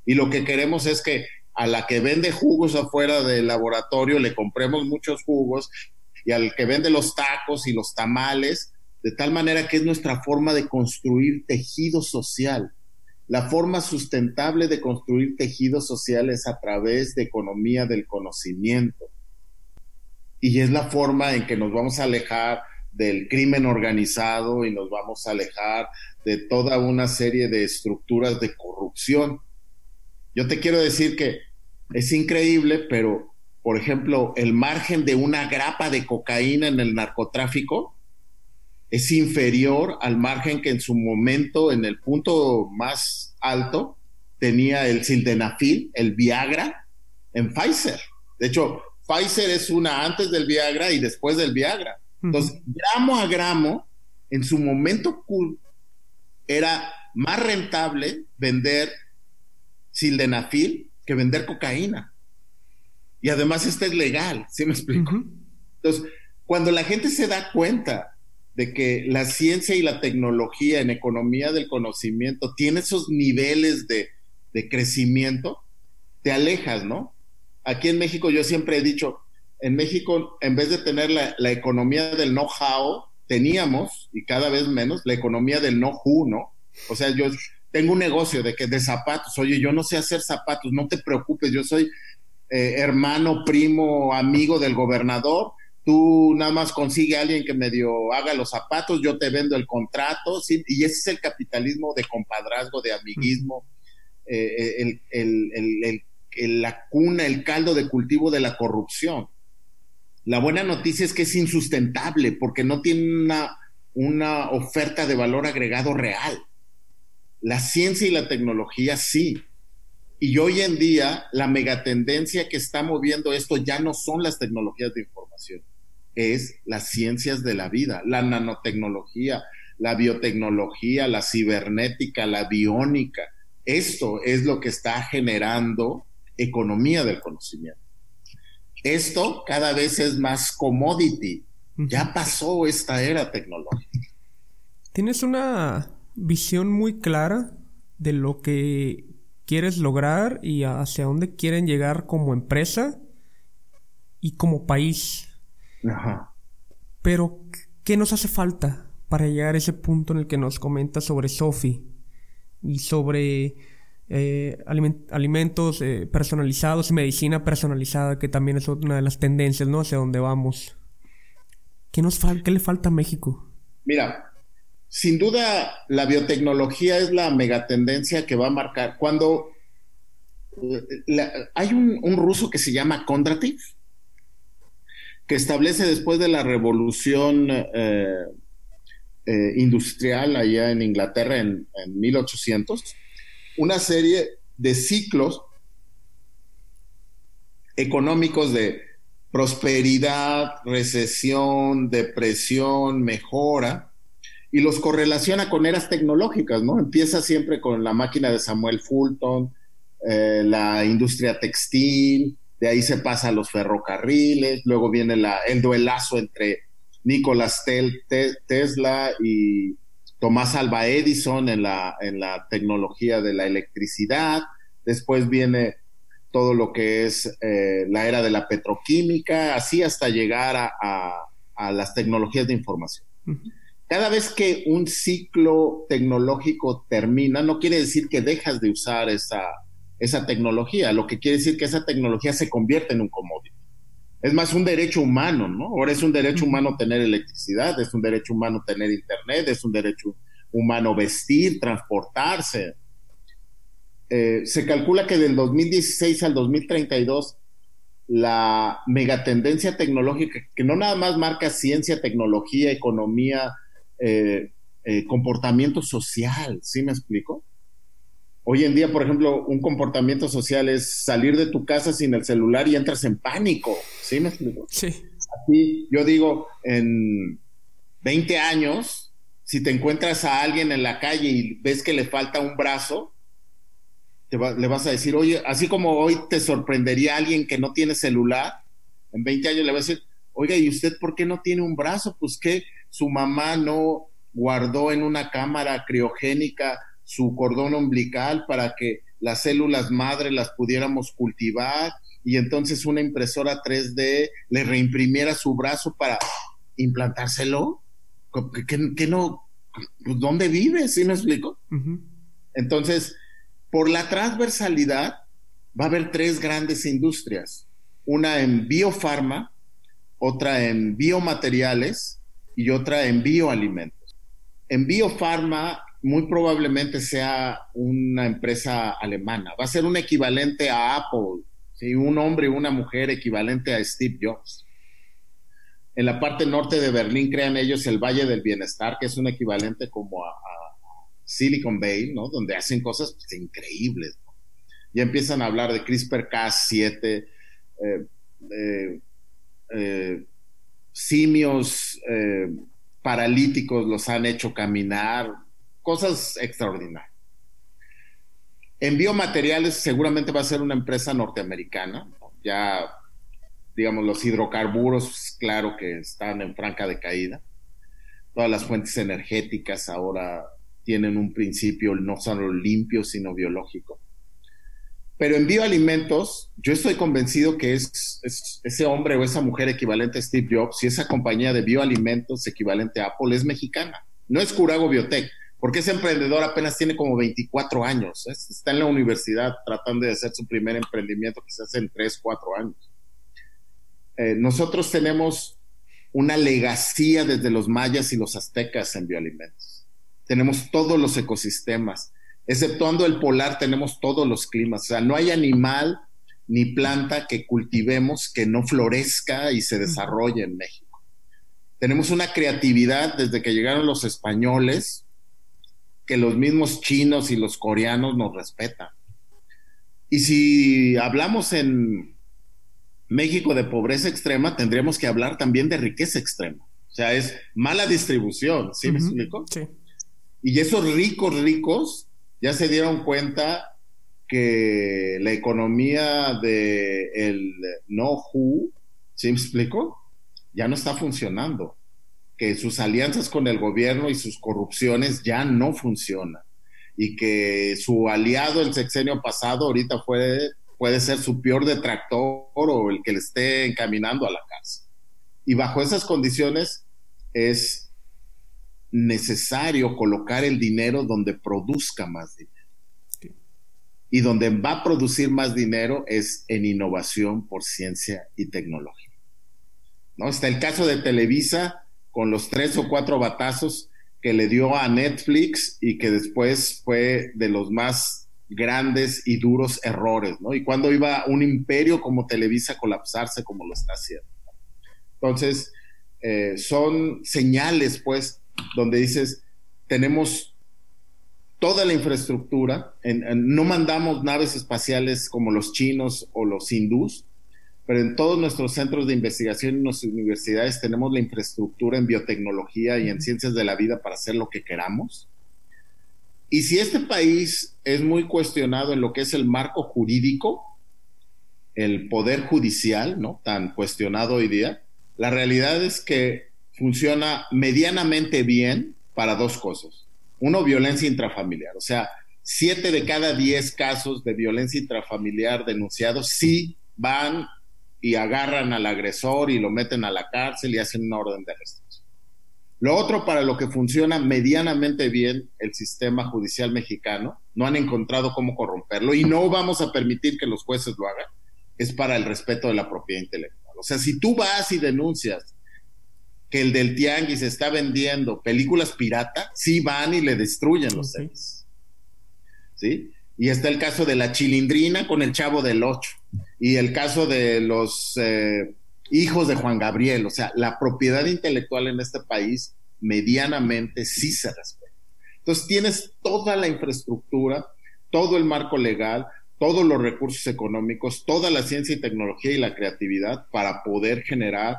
Y lo que queremos es que a la que vende jugos afuera del laboratorio le compremos muchos jugos y al que vende los tacos y los tamales, de tal manera que es nuestra forma de construir tejido social. La forma sustentable de construir tejido social es a través de economía del conocimiento. Y es la forma en que nos vamos a alejar del crimen organizado y nos vamos a alejar de toda una serie de estructuras de corrupción. Yo te quiero decir que es increíble, pero por ejemplo, el margen de una grapa de cocaína en el narcotráfico es inferior al margen que en su momento, en el punto más alto, tenía el sildenafil, el Viagra, en Pfizer. De hecho, Pfizer es una antes del Viagra y después del Viagra. Entonces, gramo a gramo, en su momento era más rentable vender sildenafil que vender cocaína. Y además este es legal, ¿sí me explico? Entonces, cuando la gente se da cuenta de que la ciencia y la tecnología en economía del conocimiento tiene esos niveles de, crecimiento, te alejas, ¿no? Aquí en México yo siempre he dicho, en México, en vez de tener la, la economía del know-how, teníamos, y cada vez menos, la economía del know-who, ¿no? O sea, yo tengo un negocio de que de zapatos, oye, yo no sé hacer zapatos, no te preocupes, yo soy eh, hermano, primo, amigo del gobernador, tú nada más consigue a alguien que medio haga los zapatos, yo te vendo el contrato, y ese es el capitalismo de compadrazgo, de amiguismo, eh, la cuna, el caldo de cultivo de la corrupción. La buena noticia es que es insustentable porque no tiene una, una oferta de valor agregado real. La ciencia y la tecnología sí, y hoy en día la megatendencia que está moviendo esto ya no son las tecnologías de información, es las ciencias de la vida, la nanotecnología, la biotecnología, la cibernética, la biónica. Esto es lo que está generando economía del conocimiento. Esto cada vez es más commodity. Ya pasó esta era tecnológica. Tienes una visión muy clara de lo que quieres lograr y hacia dónde quieren llegar como empresa y como país. Ajá. Pero, ¿qué nos hace falta para llegar a ese punto en el que nos comenta sobre Sofi y sobre eh, alimentos eh, personalizados y medicina personalizada, que también es una de las tendencias, ¿no? Hacia dónde vamos. ¿Qué, nos ¿Qué le falta a México? Mira, sin duda, la biotecnología es la megatendencia que va a marcar. Cuando hay un, ruso que se llama Kondrativ, que establece después de la revolución eh, eh, industrial allá en Inglaterra en, en 1800, una serie de ciclos económicos de prosperidad, recesión, depresión, mejora, y los correlaciona con eras tecnológicas, ¿no? Empieza siempre con la máquina de Samuel Fulton, eh, la industria textil, de ahí se pasa a los ferrocarriles, luego viene el duelazo entre Nicolás Tesla y Tomás Alba Edison en la, en la tecnología de la electricidad, después viene todo lo que es eh, la era de la petroquímica, así hasta llegar a, las tecnologías de información cada vez que un ciclo tecnológico termina, no quiere decir que dejas de usar esa, esa tecnología, lo que quiere decir que esa tecnología se convierte en un commodity. Es más un derecho humano, ¿no? Ahora es un derecho humano tener electricidad, es un derecho humano tener internet, es un derecho humano vestir, transportarse. Eh, se calcula que del 2016 al 2032 la megatendencia tecnológica, que no nada más marca ciencia, tecnología, economía, eh, eh, comportamiento social, ¿sí me explico? Hoy en día, por ejemplo, un comportamiento social es salir de tu casa sin el celular y entras en pánico. ¿Sí me explico? Sí. Aquí yo digo, en 20 años, si te encuentras a alguien en la calle y ves que le falta un brazo, te le vas a decir, oye, así como hoy te sorprendería alguien que no tiene celular, en 20 años le vas a decir, oiga, ¿y usted por qué no tiene un brazo? Pues que su mamá no guardó en una cámara criogénica su cordón umbilical para que las células madre las pudiéramos cultivar y entonces una impresora 3D le reimprimiera su brazo para implantárselo. ¿Qué, no? Pues, ¿Dónde vive? ¿Sí me explico? Entonces, por la transversalidad va a haber tres grandes industrias. Una en biofarma, otra en biomateriales y otra en bioalimentos. En biofarma muy probablemente sea una empresa alemana. Va a ser un equivalente a Apple, ¿sí? un hombre y una mujer equivalente a Steve Jobs. En la parte norte de Berlín crean ellos el Valle del Bienestar, que es un equivalente como a, Silicon Valley, ¿no? Donde hacen cosas pues, increíbles. Ya empiezan a hablar de CRISPR-Cas7, eh, eh, eh, simios paralíticos los han hecho caminar, cosas extraordinarias. En biomateriales seguramente va a ser una empresa norteamericana, ya digamos los hidrocarburos, claro que están en franca decaída. Todas las fuentes energéticas ahora tienen un principio no solo limpio, sino biológico. Pero en bioalimentos, yo estoy convencido que es, ese hombre o esa mujer equivalente a Steve Jobs y esa compañía de bioalimentos equivalente a Apple es mexicana. No es Curago Biotech porque ese emprendedor apenas tiene como 24 años, ¿eh? está en la universidad tratando de hacer su primer emprendimiento quizás en 3, 4 años. Eh, nosotros tenemos una legacía desde los mayas y los aztecas en bioalimentos. Tenemos todos los ecosistemas, exceptuando el polar, tenemos todos los climas. O sea, no hay animal ni planta que cultivemos que no florezca y se desarrolle en México. Tenemos una creatividad desde que llegaron los españoles, que los mismos chinos y los coreanos nos respetan. Y si hablamos en México de pobreza extrema, tendríamos que hablar también de riqueza extrema. O sea, es mala distribución, ¿sí me explico? Sí. Y esos ricos, ricos, ya se dieron cuenta que la economía de el no who, ¿sí me explico? Ya no está funcionando que sus alianzas con el gobierno y sus corrupciones ya no funcionan y que su aliado el sexenio pasado ahorita puede, puede ser su peor detractor o el que le esté encaminando a la cárcel. Y bajo esas condiciones es necesario colocar el dinero donde produzca más dinero. Y donde va a producir más dinero es en innovación por ciencia y tecnología. ¿No? Está el caso de Televisa, con los tres o cuatro batazos que le dio a Netflix y que después fue de los más grandes y duros errores, ¿no? Y cuando iba un imperio como Televisa a colapsarse como lo está haciendo. Entonces, eh, son señales, pues, donde dices, tenemos toda la infraestructura, no mandamos naves espaciales como los chinos o los hindús, pero en todos nuestros centros de investigación y nuestras universidades tenemos la infraestructura en biotecnología y en ciencias de la vida para hacer lo que queramos. Y si este país es muy cuestionado en lo que es el marco jurídico, el poder judicial, ¿no? Tan cuestionado hoy día, la realidad es que funciona medianamente bien para dos cosas. Uno, violencia intrafamiliar. O sea, siete de cada diez casos de violencia intrafamiliar denunciados sí van y agarran al agresor y lo meten a la cárcel y hacen una orden de arresto. Lo otro para lo que funciona medianamente bien el sistema judicial mexicano no han encontrado cómo corromperlo y no vamos a permitir que los jueces lo hagan, es para el respeto de la propiedad intelectual. O sea, si tú vas y denuncias que el del tianguis está vendiendo películas pirata, sí van y le destruyen los seres. ¿Sí? Y está el caso de la chilindrina con el chavo del 8 y el caso de los eh, hijos de Juan Gabriel. O sea, la propiedad intelectual en este país medianamente sí se respeta. Entonces tienes toda la infraestructura, todo el marco legal, todos los recursos económicos, toda la ciencia y tecnología y la creatividad para poder generar,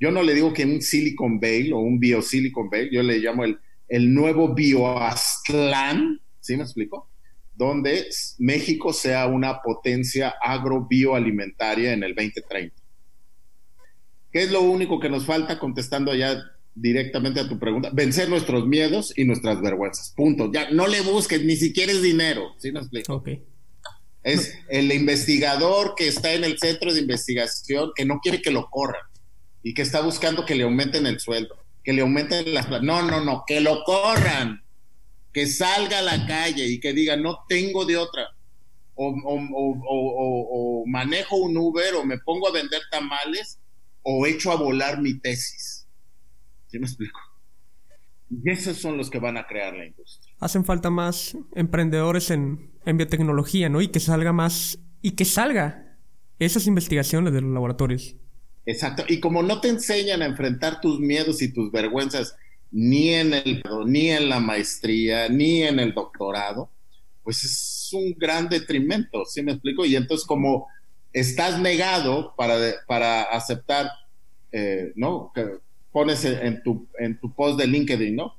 yo no le digo que un Silicon Valley o un Bio-Silicon Valley, yo le llamo el, el nuevo Bioaztlán, ¿sí me explico? Donde México sea una potencia agro-bioalimentaria en el 2030. ¿Qué es lo único que nos falta contestando allá directamente a tu pregunta? Vencer nuestros miedos y nuestras vergüenzas. Punto. Ya no le busques, ni siquiera es dinero. ¿Sí me explico? Ok. Es el investigador que está en el centro de investigación que no quiere que lo corran y que está buscando que le aumenten el sueldo, que le aumenten las... No, no, no, que lo corran, que salga a la calle y que diga, no tengo de otra. O, manejo un Uber o me pongo a vender tamales o echo a volar mi tesis. ¿Sí me explico? Y esos son los que van a crear la industria. Hacen falta más emprendedores en, en biotecnología, ¿no? Y que salga más, y que salga esas investigaciones de los laboratorios. Exacto. Y como no te enseñan a enfrentar tus miedos y tus vergüenzas ni en el ni en la maestría, ni en el doctorado, pues es un gran detrimento, ¿sí me explico? Y entonces como estás negado para, para aceptar, eh, ¿no? Pones en tu, en tu post de LinkedIn, ¿no?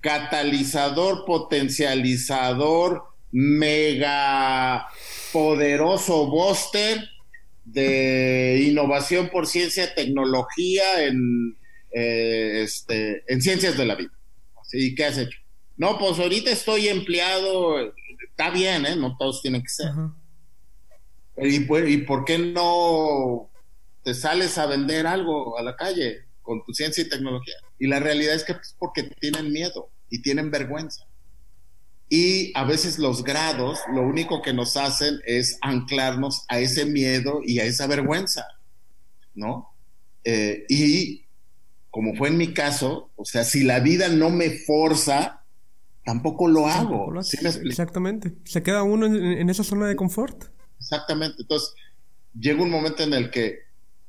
Catalizador, potencializador, mega poderoso booster de innovación por ciencia, tecnología en, eh, este, en ciencias de la vida. ¿Y qué has hecho? No, pues ahorita estoy empleado, está bien, ¿eh? No todos tienen que ser. ¿Y, ¿Y por qué no te sales a vender algo a la calle con tu ciencia y tecnología? Y la realidad es que es porque tienen miedo y tienen vergüenza. Y a veces los grados lo único que nos hacen es anclarnos a ese miedo y a esa vergüenza, ¿no? Eh, y como fue en mi caso, o sea, si la vida no me forza, tampoco lo hago. Exactamente. Se queda uno en, esa zona de confort. Exactamente. Entonces, llega un momento en el que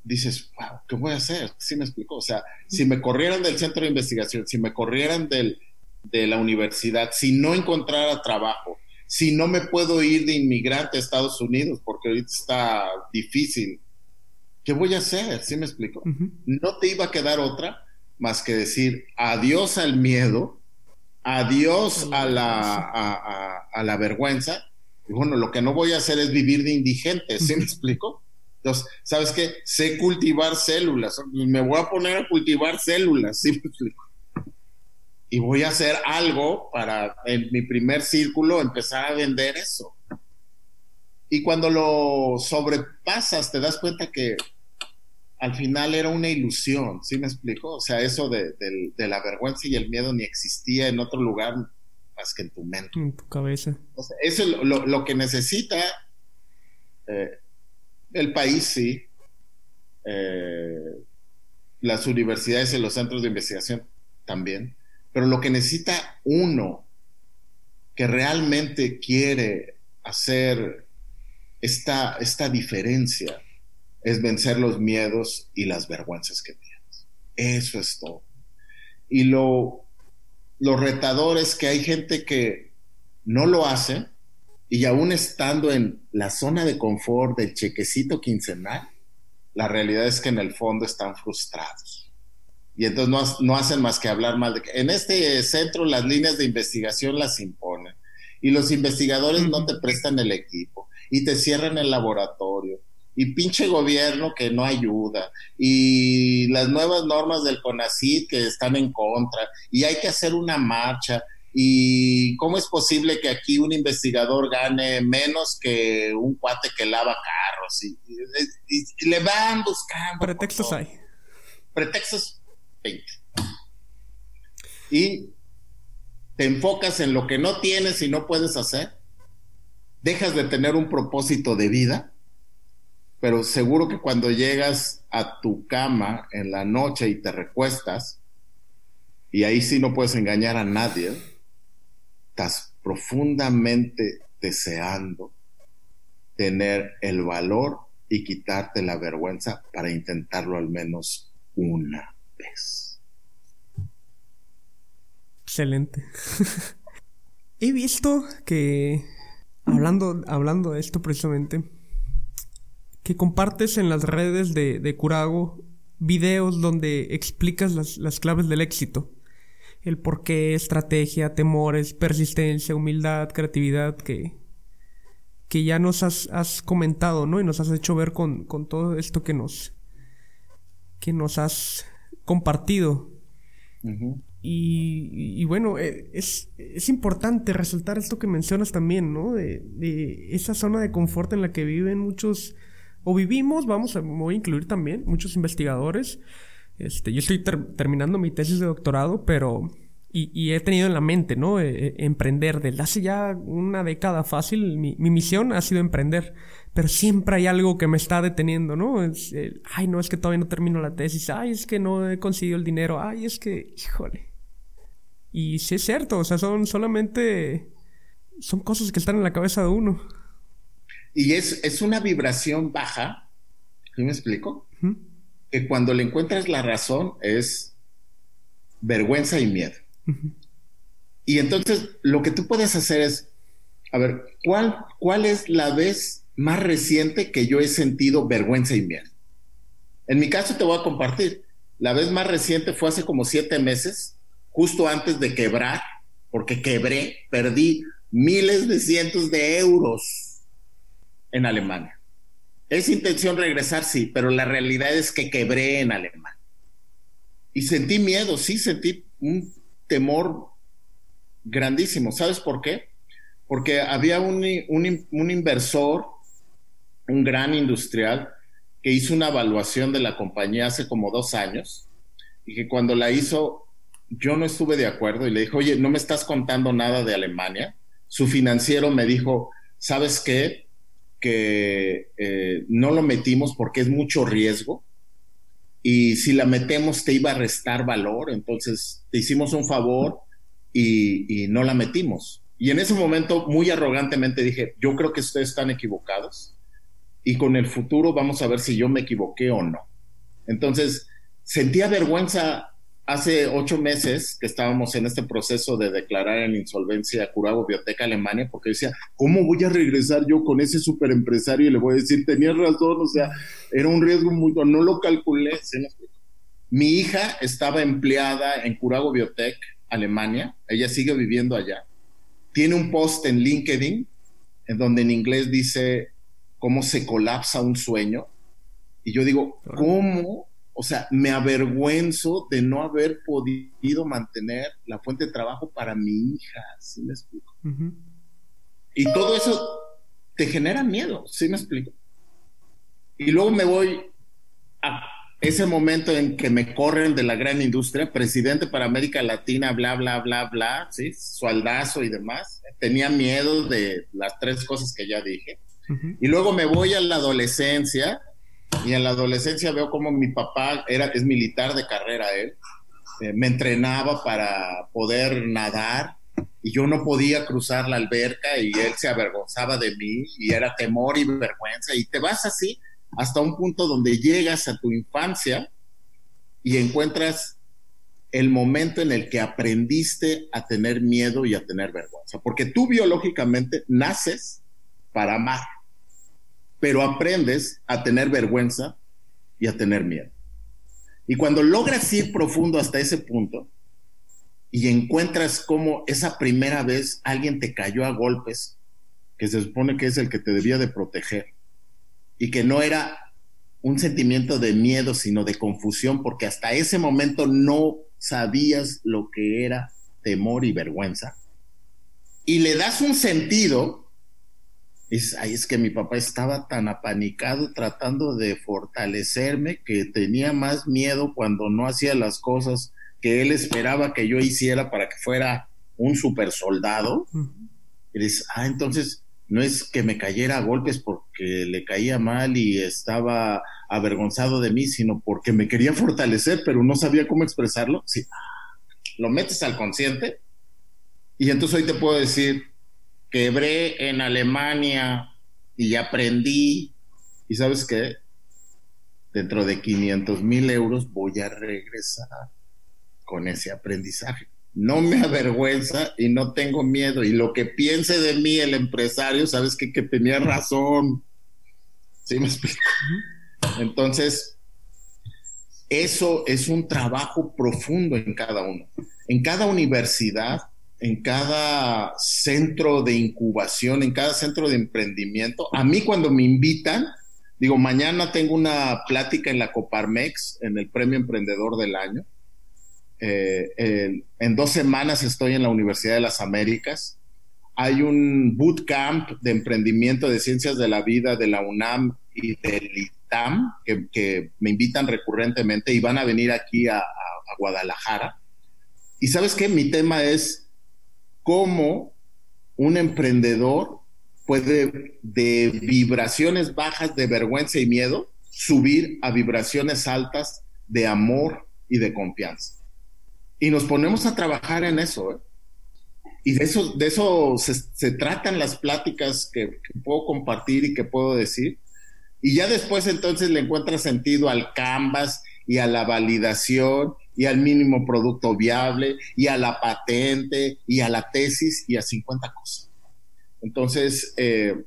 dices, wow, ¿qué voy a hacer? ¿Sí me explico? O sea, si me corrieran del centro de investigación, si me corrieran del, de la universidad, si no encontrara trabajo, si no me puedo ir de inmigrante a Estados Unidos, porque ahorita está difícil, ¿qué voy a hacer? ¿Sí me explico? No te iba a quedar otra más que decir adiós al miedo, adiós a la, a, la vergüenza. Y bueno, lo que no voy a hacer es vivir de indigente, ¿sí me explico? Entonces, ¿sabes qué? Sé cultivar células. Me voy a poner a cultivar células, ¿sí me explico? Y voy a hacer algo para en mi primer círculo empezar a vender eso. Y cuando lo sobrepasas, te das cuenta que al final era una ilusión, ¿sí me explico? O sea, eso de, la vergüenza y el miedo ni existía en otro lugar más que en tu mente. En tu cabeza. eso es lo, que necesita eh, el país, sí. Eh, las universidades y los centros de investigación también pero lo que necesita uno que realmente quiere hacer esta, esta diferencia es vencer los miedos y las vergüenzas que tienes. Eso es todo. Y lo, lo retador es que hay gente que no lo hace y aún estando en la zona de confort del chequecito quincenal, la realidad es que en el fondo están frustrados y entonces no, hacen más que hablar mal de que en este centro las líneas de investigación las imponen y los investigadores no te prestan el equipo y te cierran el laboratorio y pinche gobierno que no ayuda y las nuevas normas del CONACYT que están en contra y hay que hacer una marcha y cómo es posible que aquí un investigador gane menos que un cuate que lava carros y, le van buscando pretextos hay. Pretextos y te enfocas en lo que no tienes y no puedes hacer, dejas de tener un propósito de vida, pero seguro que cuando llegas a tu cama en la noche y te recuestas, y ahí sí no puedes engañar a nadie, estás profundamente deseando tener el valor y quitarte la vergüenza para intentarlo al menos una vez. Excelente. He visto que, hablando, hablando de esto precisamente, que compartes en las redes de, de Curago videos donde explicas las, las claves del éxito. El porqué, estrategia, temores, persistencia, humildad, creatividad, que, que ya nos has, comentado, ¿no? Y nos has hecho ver con, todo esto que nos, que nos has compartido. Y, bueno, eh, es, importante resaltar esto que mencionas también, ¿no? De, esa zona de confort en la que viven muchos, o vivimos, vamos a, voy a incluir también, muchos investigadores. Este, yo estoy terminando mi tesis de doctorado, pero y, he tenido en la mente, ¿no? Eh, eh, emprender. Desde hace ya una década fácil, mi, misión ha sido emprender. Pero siempre hay algo que me está deteniendo, ¿no? Es, ay, no, es que todavía no termino la tesis. Ay, es que no he conseguido el dinero. Ay, es que, híjole. Y sí es cierto, o sea, son solamente... Son cosas que están en la cabeza de uno. Y es, es una vibración baja, ¿sí me explico? Que cuando le encuentras la razón es vergüenza y miedo. Y entonces lo que tú puedes hacer es, a ver, ¿cuál, ¿cuál es la vez más reciente que yo he sentido vergüenza y miedo? En mi caso te voy a compartir. La vez más reciente fue hace como siete meses, justo antes de quebrar, porque quebré, perdí miles de cientos de euros en Alemania. Es intención regresar, sí, pero la realidad es que quebré en Alemania. Y sentí miedo, sí, sentí un temor grandísimo. ¿Sabes por qué? Porque había un, inversor, un gran industrial, que hizo una evaluación de la compañía hace como dos años y que cuando la hizo yo no estuve de acuerdo y le dijo, oye, no me estás contando nada de Alemania. Su financiero me dijo, ¿sabes qué? Que eh, no lo metimos porque es mucho riesgo y si la metemos te iba a restar valor, entonces te hicimos un favor y, no la metimos. Y en ese momento muy arrogantemente dije, yo creo que ustedes están equivocados y con el futuro vamos a ver si yo me equivoqué o no. Entonces sentía vergüenza hace ocho meses que estábamos en este proceso de declarar en insolvencia Curago Bioteca Alemania, porque decía, ¿cómo voy a regresar yo con ese super empresario? Y le voy a decir, tenías razón, o sea, era un riesgo muy, no lo calculé. Mi hija estaba empleada en Curago Biotech, Alemania, ella sigue viviendo allá. Tiene un post en LinkedIn en donde en inglés dice cómo se colapsa un sueño. Y yo digo, ¿cómo o sea, me avergüenzo de no haber podido mantener la fuente de trabajo para mi hija, ¿sí me explico? Y todo eso te genera miedo, ¿sí me explico? Y luego me voy a ese momento en que me corren de la gran industria, presidente para América Latina, bla, bla, bla, bla, ¿sí? Sualdazo y demás. Tenía miedo de las tres cosas que ya dije. Y luego me voy a la adolescencia, y en la adolescencia veo como mi papá era, es militar de carrera él, eh, me entrenaba para poder nadar y yo no podía cruzar la alberca y él se avergonzaba de mí y era temor y vergüenza. Y te vas así hasta un punto donde llegas a tu infancia y encuentras el momento en el que aprendiste a tener miedo y a tener vergüenza, porque tú biológicamente naces para amar pero aprendes a tener vergüenza y a tener miedo. Y cuando logras ir profundo hasta ese punto y encuentras cómo esa primera vez alguien te cayó a golpes, que se supone que es el que te debía de proteger, y que no era un sentimiento de miedo, sino de confusión, porque hasta ese momento no sabías lo que era temor y vergüenza, y le das un sentido es, ahí es que mi papá estaba tan apanicado tratando de fortalecerme que tenía más miedo cuando no hacía las cosas que él esperaba que yo hiciera para que fuera un super soldado, y dices, ah, entonces no es que me cayera a golpes porque le caía mal y estaba avergonzado de mí, sino porque me quería fortalecer, pero no sabía cómo expresarlo. Sí, lo metes al consciente. Y entonces hoy te puedo decir, quebré en Alemania y aprendí, y sabes qué, dentro de 500 mil euros voy a regresar con ese aprendizaje. No me avergüenza y no tengo miedo. Y lo que piense de mí el empresario, sabes que, que tenía razón. ¿Sí me explico? Entonces, eso es un trabajo profundo en cada uno. En cada universidad, en cada centro de incubación, en cada centro de emprendimiento. A mí cuando me invitan, digo, mañana tengo una plática en la Coparmex, en el Premio Emprendedor del Año. Eh, en dos semanas estoy en la Universidad de las Américas. Hay un bootcamp de emprendimiento de ciencias de la vida de la UNAM y del ITAM que, me invitan recurrentemente y van a venir aquí a, a Guadalajara. Y sabes qué, mi tema es cómo un emprendedor puede de vibraciones bajas de vergüenza y miedo subir a vibraciones altas de amor y de confianza. Y nos ponemos a trabajar en eso. ¿eh? Y de eso, de eso se, tratan las pláticas que, puedo compartir y que puedo decir. Y ya después entonces le encuentra sentido al canvas y a la validación y al mínimo producto viable y a la patente y a la tesis y a 50 cosas. Entonces, eh,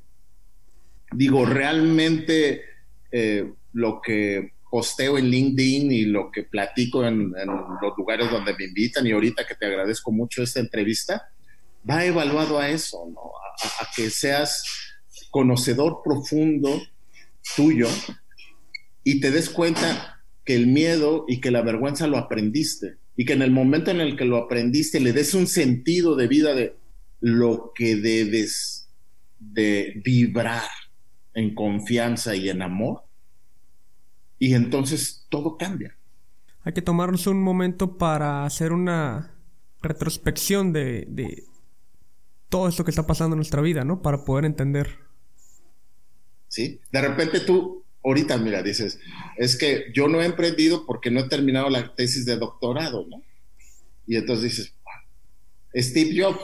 digo, realmente eh, lo que posteo en LinkedIn y lo que platico en, los lugares donde me invitan y ahorita que te agradezco mucho esta entrevista, va evaluado a eso, a, que seas conocedor profundo tuyo y te des cuenta que el miedo y que la vergüenza lo aprendiste y que en el momento en el que lo aprendiste le des un sentido de vida de lo que debes de vibrar en confianza y en amor y entonces todo cambia. Hay que tomarnos un momento para hacer una retrospección de, todo esto que está pasando en nuestra vida, ¿no? Para poder entender. Sí, de repente tú, ahorita, mira, dices, es que yo no he emprendido porque no he terminado la tesis de doctorado, ¿no? Y entonces dices, Steve Jobs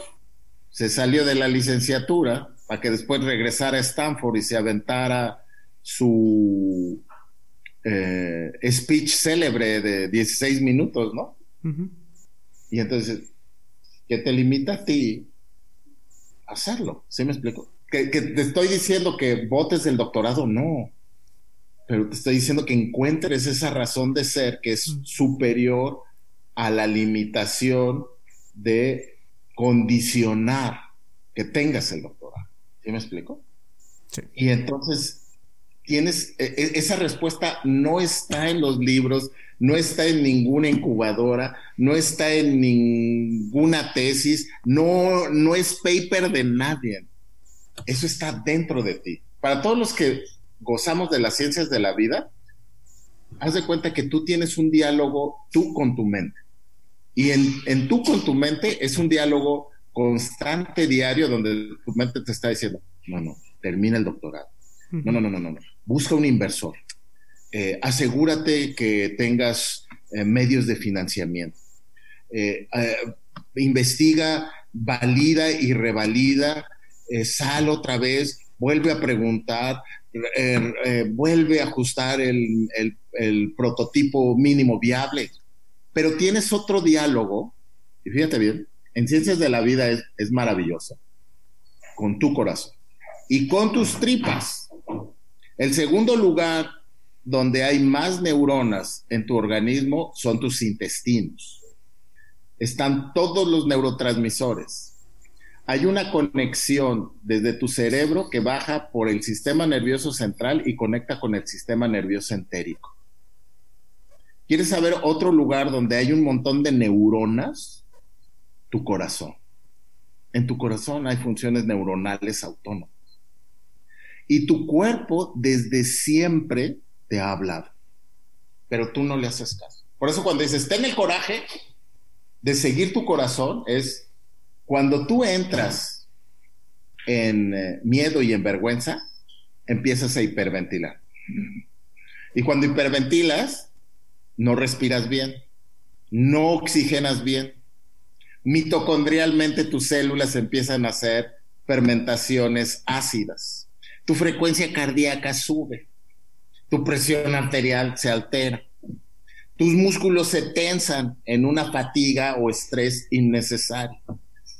se salió de la licenciatura para que después regresara a Stanford y se aventara su eh, speech célebre de 16 minutos, ¿no? Y entonces, ¿qué te limita a ti hacerlo? ¿Sí me explico? Que, te estoy diciendo que votes el doctorado, no. Pero te estoy diciendo que encuentres esa razón de ser que es superior a la limitación de condicionar que tengas el doctorado. ¿Sí me explico? Sí. Y entonces tienes, e, e, esa respuesta no está en los libros, no está en ninguna incubadora, no está en ninguna tesis, no, no es paper de nadie. Eso está dentro de ti. Para todos los que gozamos de las ciencias de la vida, haz de cuenta que tú tienes un diálogo tú con tu mente. Y en, en tú con tu mente es un diálogo constante, diario, donde tu mente te está diciendo, no, no, termina el doctorado. No, no, no, no, no busca un inversor. Eh, asegúrate que tengas eh, medios de financiamiento. Eh, investiga, valida y revalida, sal otra vez, vuelve a preguntar, vuelve a ajustar el, prototipo mínimo viable. Pero tienes otro diálogo, y fíjate bien, en ciencias de la vida es, es maravilloso, con tu corazón y con tus tripas el segundo lugar donde hay más neuronas en tu organismo son tus intestinos. Están todos los neurotransmisores. Hay una conexión desde tu cerebro que baja por el sistema nervioso central y conecta con el sistema nervioso entérico. ¿Quieres saber otro lugar donde hay un montón de neuronas? Tu corazón. En tu corazón hay funciones neuronales autónomas. Y tu cuerpo desde siempre te ha hablado, pero tú no le haces caso. Por eso cuando dices, ten el coraje de seguir tu corazón, es, Cuando tú entras en eh, miedo y en vergüenza, empiezas a hiperventilar. Y cuando hiperventilas, no respiras bien, no oxigenas bien. Mitocondrialmente tus células empiezan a hacer fermentaciones ácidas. Tu frecuencia cardíaca sube. Tu presión arterial se altera. Tus músculos se tensan en una fatiga o estrés innecesario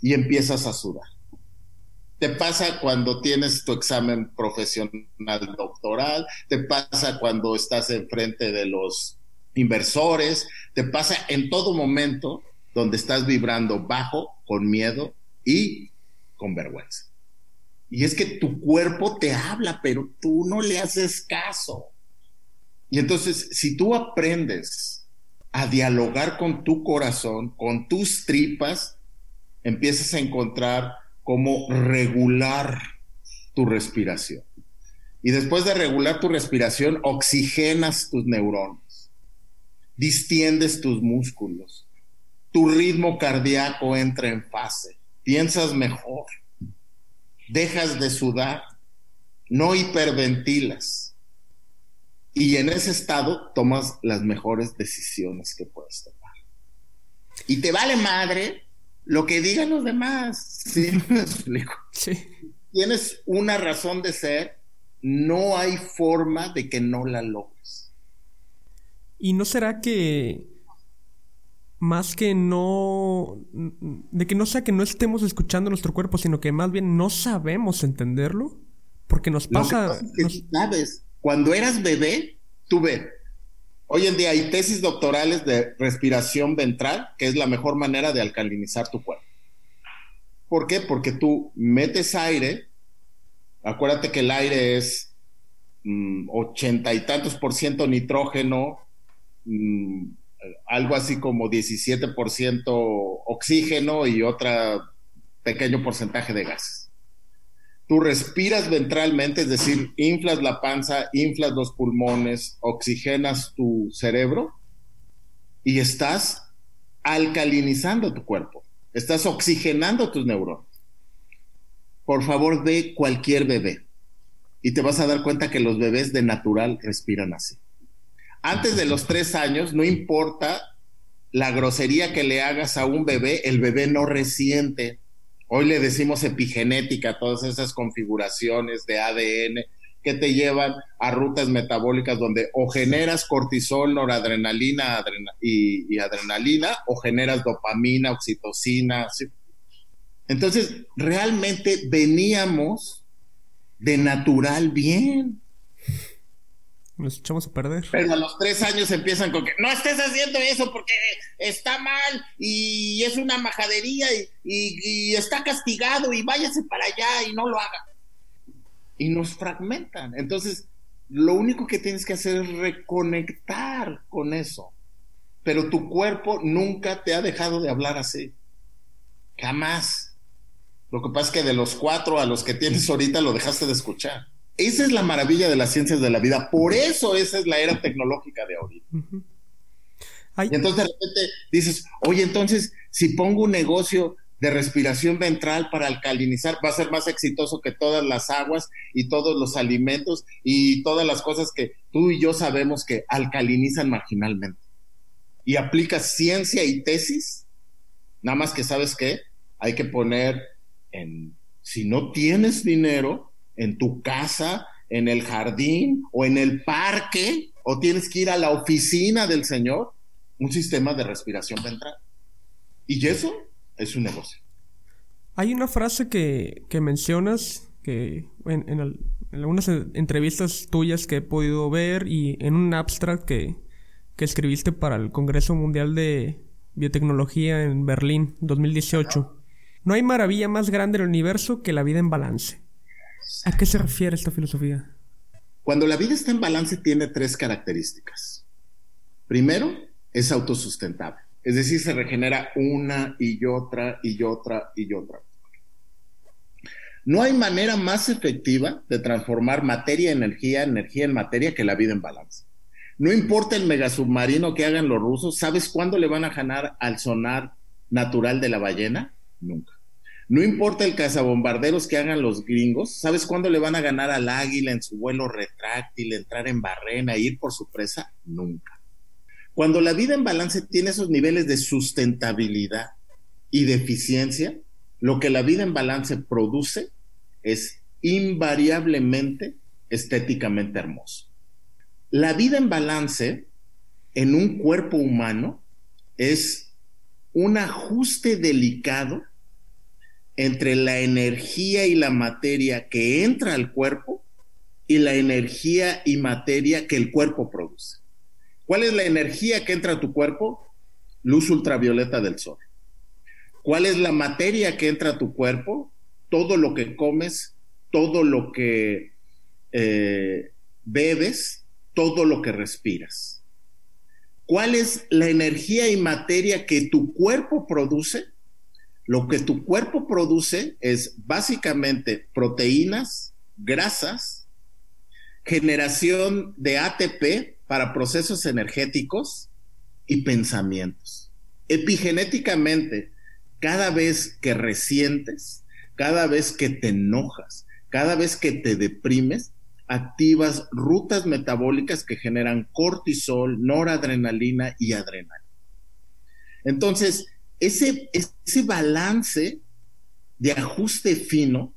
y empiezas a sudar. Te pasa cuando tienes tu examen profesional doctoral, te pasa cuando estás enfrente de los inversores, te pasa en todo momento donde estás vibrando bajo, con miedo y con vergüenza. Y es que tu cuerpo te habla, pero tú no le haces caso. Y entonces, si tú aprendes a dialogar con tu corazón, con tus tripas, empiezas a encontrar cómo regular tu respiración. Y después de regular tu respiración, oxigenas tus neuronas, distiendes tus músculos, tu ritmo cardíaco entra en fase, piensas mejor, dejas de sudar, no hiperventilas. Y en ese estado tomas las mejores decisiones que puedes tomar. Y te vale madre lo que digan los demás. ¿Sí me explico? Sí. Tienes una razón de ser, no hay forma de que no la logres. ¿Y no será que más que no de que no sea que no estemos escuchando nuestro cuerpo, sino que más bien no sabemos entenderlo? Porque nos pasa, sabes, cuando eras bebé, tú ves Hoy en día hay tesis doctorales de respiración ventral, que es la mejor manera de alcalinizar tu cuerpo. ¿Por qué? Porque tú metes aire, acuérdate que el aire es mm, ochenta y tantos por ciento nitrógeno, mm, algo así como 17 por ciento oxígeno y otro pequeño porcentaje de gases tú respiras ventralmente, es decir, inflas la panza, inflas los pulmones, oxigenas tu cerebro y estás alcalinizando tu cuerpo, estás oxigenando tus neuronas. Por favor, ve cualquier bebé y te vas a dar cuenta que los bebés de natural respiran así. Antes de los tres años, no importa la grosería que le hagas a un bebé, el bebé no resiente Hoy le decimos epigenética, todas esas configuraciones de ADN que te llevan a rutas metabólicas donde o generas cortisol, noradrenalina y, adrenalina, o generas dopamina, oxitocina. Entonces, realmente veníamos de natural bien. Nos echamos a perder. Pero a los tres años empiezan con que no estés haciendo eso porque está mal y es una majadería y, está castigado y váyase para allá y no lo haga. Y nos fragmentan. Entonces, lo único que tienes que hacer es reconectar con eso. Pero tu cuerpo nunca te ha dejado de hablar así. Jamás. Lo que pasa es que de los cuatro a los que tienes ahorita lo dejaste de escuchar. Esa es la maravilla de las ciencias de la vida. Por eso esa es la era tecnológica de ahorita. Y entonces de repente dices, oye, entonces si pongo un negocio de respiración ventral para alcalinizar, va a ser más exitoso que todas las aguas y todos los alimentos y todas las cosas que tú y yo sabemos que alcalinizan marginalmente. Y aplicas ciencia y tesis, nada más que sabes que hay que poner en, si no tienes dinero, en tu casa, en el jardín o en el parque, o tienes que ir a la oficina del Señor, un sistema de respiración ventral. Y eso es un negocio. Hay una frase que, mencionas que en, algunas entrevistas tuyas que he podido ver y en un abstract que, que escribiste para el Congreso Mundial de Biotecnología en Berlín 2018. No hay maravilla más grande del universo que la vida en balance. ¿A qué se refiere esta filosofía? Cuando la vida está en balance tiene tres características. Primero, es autosustentable, es decir, se regenera una y otra y otra y otra. No hay manera más efectiva de transformar materia en energía, energía en materia que la vida en balance. No importa el megasubmarino que hagan los rusos, ¿sabes cuándo le van a ganar al sonar natural de la ballena? Nunca. No importa el cazabombarderos que hagan los gringos, ¿sabes cuándo le van a ganar al águila en su vuelo retráctil, entrar en barrena, ir por su presa? Nunca. Cuando la vida en balance tiene esos niveles de sustentabilidad y de eficiencia, lo que la vida en balance produce es invariablemente estéticamente hermoso. La vida en balance en un cuerpo humano es un ajuste delicado entre la energía y la materia que entra al cuerpo y la energía y materia que el cuerpo produce. ¿Cuál es la energía que entra a tu cuerpo? Luz ultravioleta del sol. ¿Cuál es la materia que entra a tu cuerpo? Todo lo que comes, todo lo que eh, bebes, todo lo que respiras. ¿Cuál es la energía y materia que tu cuerpo produce? Lo que tu cuerpo produce es básicamente proteínas, grasas, generación de ATP para procesos energéticos y pensamientos. Epigenéticamente, cada vez que resientes, cada vez que te enojas, cada vez que te deprimes, activas rutas metabólicas que generan cortisol, noradrenalina y adrenalina. Entonces, ese, ese balance de ajuste fino,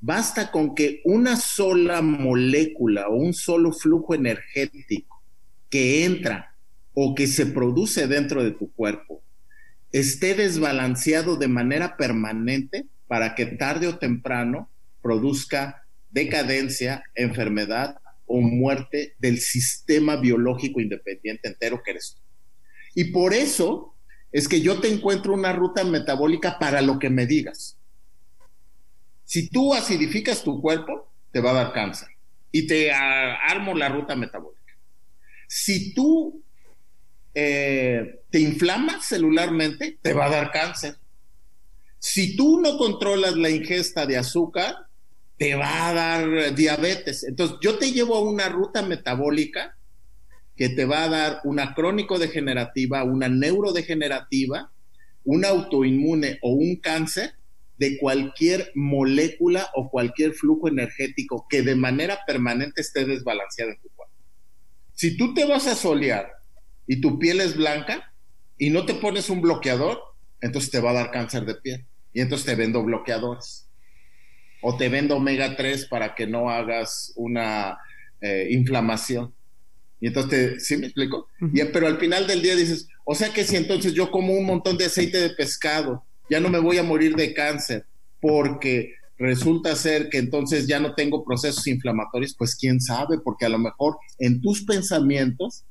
basta con que una sola molécula o un solo flujo energético que entra o que se produce dentro de tu cuerpo esté desbalanceado de manera permanente para que tarde o temprano produzca decadencia, enfermedad o muerte del sistema biológico independiente entero que eres tú. Y por eso es que yo te encuentro una ruta metabólica para lo que me digas. Si tú acidificas tu cuerpo, te va a dar cáncer y te armo la ruta metabólica. Si tú eh, te inflamas celularmente, te va a dar cáncer. Si tú no controlas la ingesta de azúcar, te va a dar diabetes. Entonces, yo te llevo a una ruta metabólica que te va a dar una crónico degenerativa, una neurodegenerativa, un autoinmune o un cáncer de cualquier molécula o cualquier flujo energético que de manera permanente esté desbalanceado en tu cuerpo. Si tú te vas a solear y tu piel es blanca y no te pones un bloqueador, entonces te va a dar cáncer de piel y entonces te vendo bloqueadores o te vendo omega 3 para que no hagas una eh, inflamación. Y entonces, ¿sí me explico? pero al final del día dices, o sea que si entonces yo como un montón de aceite de pescado, ya no me voy a morir de cáncer, porque resulta ser que entonces ya no tengo procesos inflamatorios, pues quién sabe, porque a lo mejor en tus pensamientos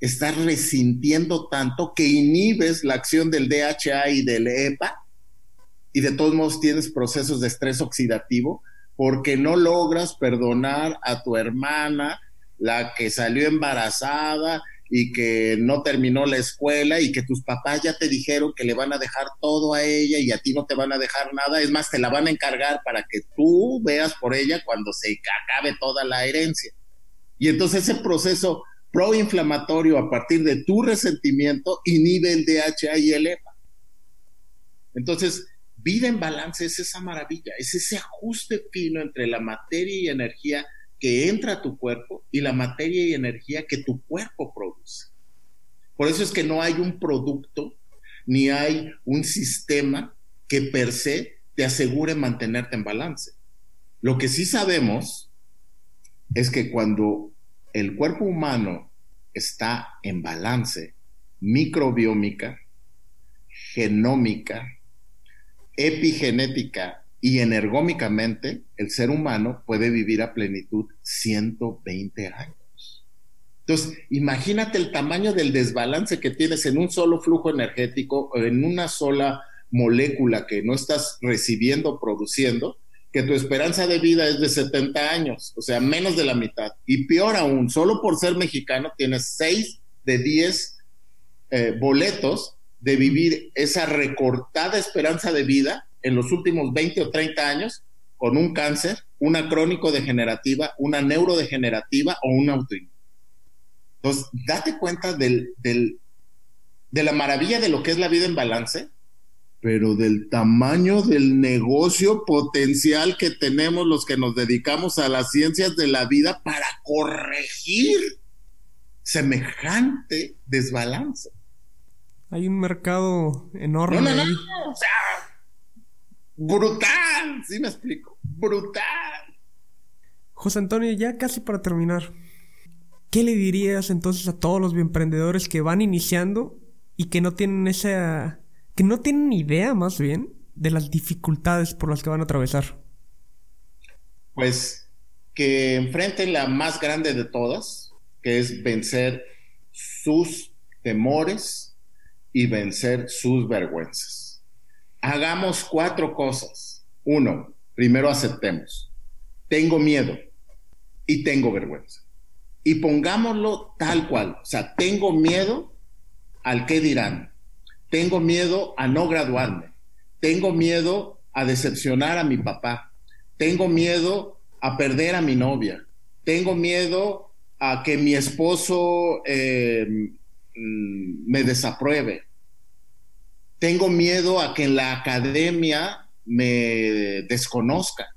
estás resintiendo tanto que inhibes la acción del DHA y del EPA y de todos modos tienes procesos de estrés oxidativo porque no logras perdonar a tu hermana, la que salió embarazada y que no terminó la escuela y que tus papás ya te dijeron que le van a dejar todo a ella y a ti no te van a dejar nada, es más, te la van a encargar para que tú veas por ella cuando se acabe toda la herencia. Y entonces ese proceso proinflamatorio a partir de tu resentimiento inhibe el DHA y el EPA. Entonces, vida en balance es esa maravilla, es ese ajuste fino entre la materia y energía que entra a tu cuerpo y la materia y energía que tu cuerpo produce. Por eso es que no hay un producto ni hay un sistema que per se te asegure mantenerte en balance. Lo que sí sabemos es que cuando el cuerpo humano está en balance microbiómica, genómica, epigenética y energómicamente, el ser humano puede vivir a plenitud 120 años. Entonces, imagínate el tamaño del desbalance que tienes en un solo flujo energético, en una sola molécula que no estás recibiendo, produciendo, que tu esperanza de vida es de 70 años, o sea, menos de la mitad. Y peor aún, solo por ser mexicano tienes 6 de 10 eh, boletos de vivir esa recortada esperanza de vida en los últimos 20 o 30 años con un cáncer, una crónico degenerativa, una neurodegenerativa o un autoinmune. Entonces, date cuenta del, de la maravilla de lo que es la vida en balance pero del tamaño del negocio potencial que tenemos los que nos dedicamos a las ciencias de la vida para corregir semejante desbalance. Hay un mercado enorme. No, no, no, o sea, brutal, ¿sí me explico? Brutal. José Antonio, ya casi para terminar, ¿qué le dirías entonces a todos los emprendedores que van iniciando y que no tienen esa que no tienen idea más bien de las dificultades por las que van a atravesar? Pues que enfrenten la más grande de todas, que es vencer sus temores y vencer sus vergüenzas. Hagamos cuatro cosas. Uno, primero aceptemos. Tengo miedo y tengo vergüenza. Y pongámoslo tal cual. O sea, tengo miedo al que dirán tengo miedo a no graduarme. Tengo miedo a decepcionar a mi papá. Tengo miedo a perder a mi novia. Tengo miedo a que mi esposo eh, mm, me desapruebe. Tengo miedo a que en la academia me desconozca.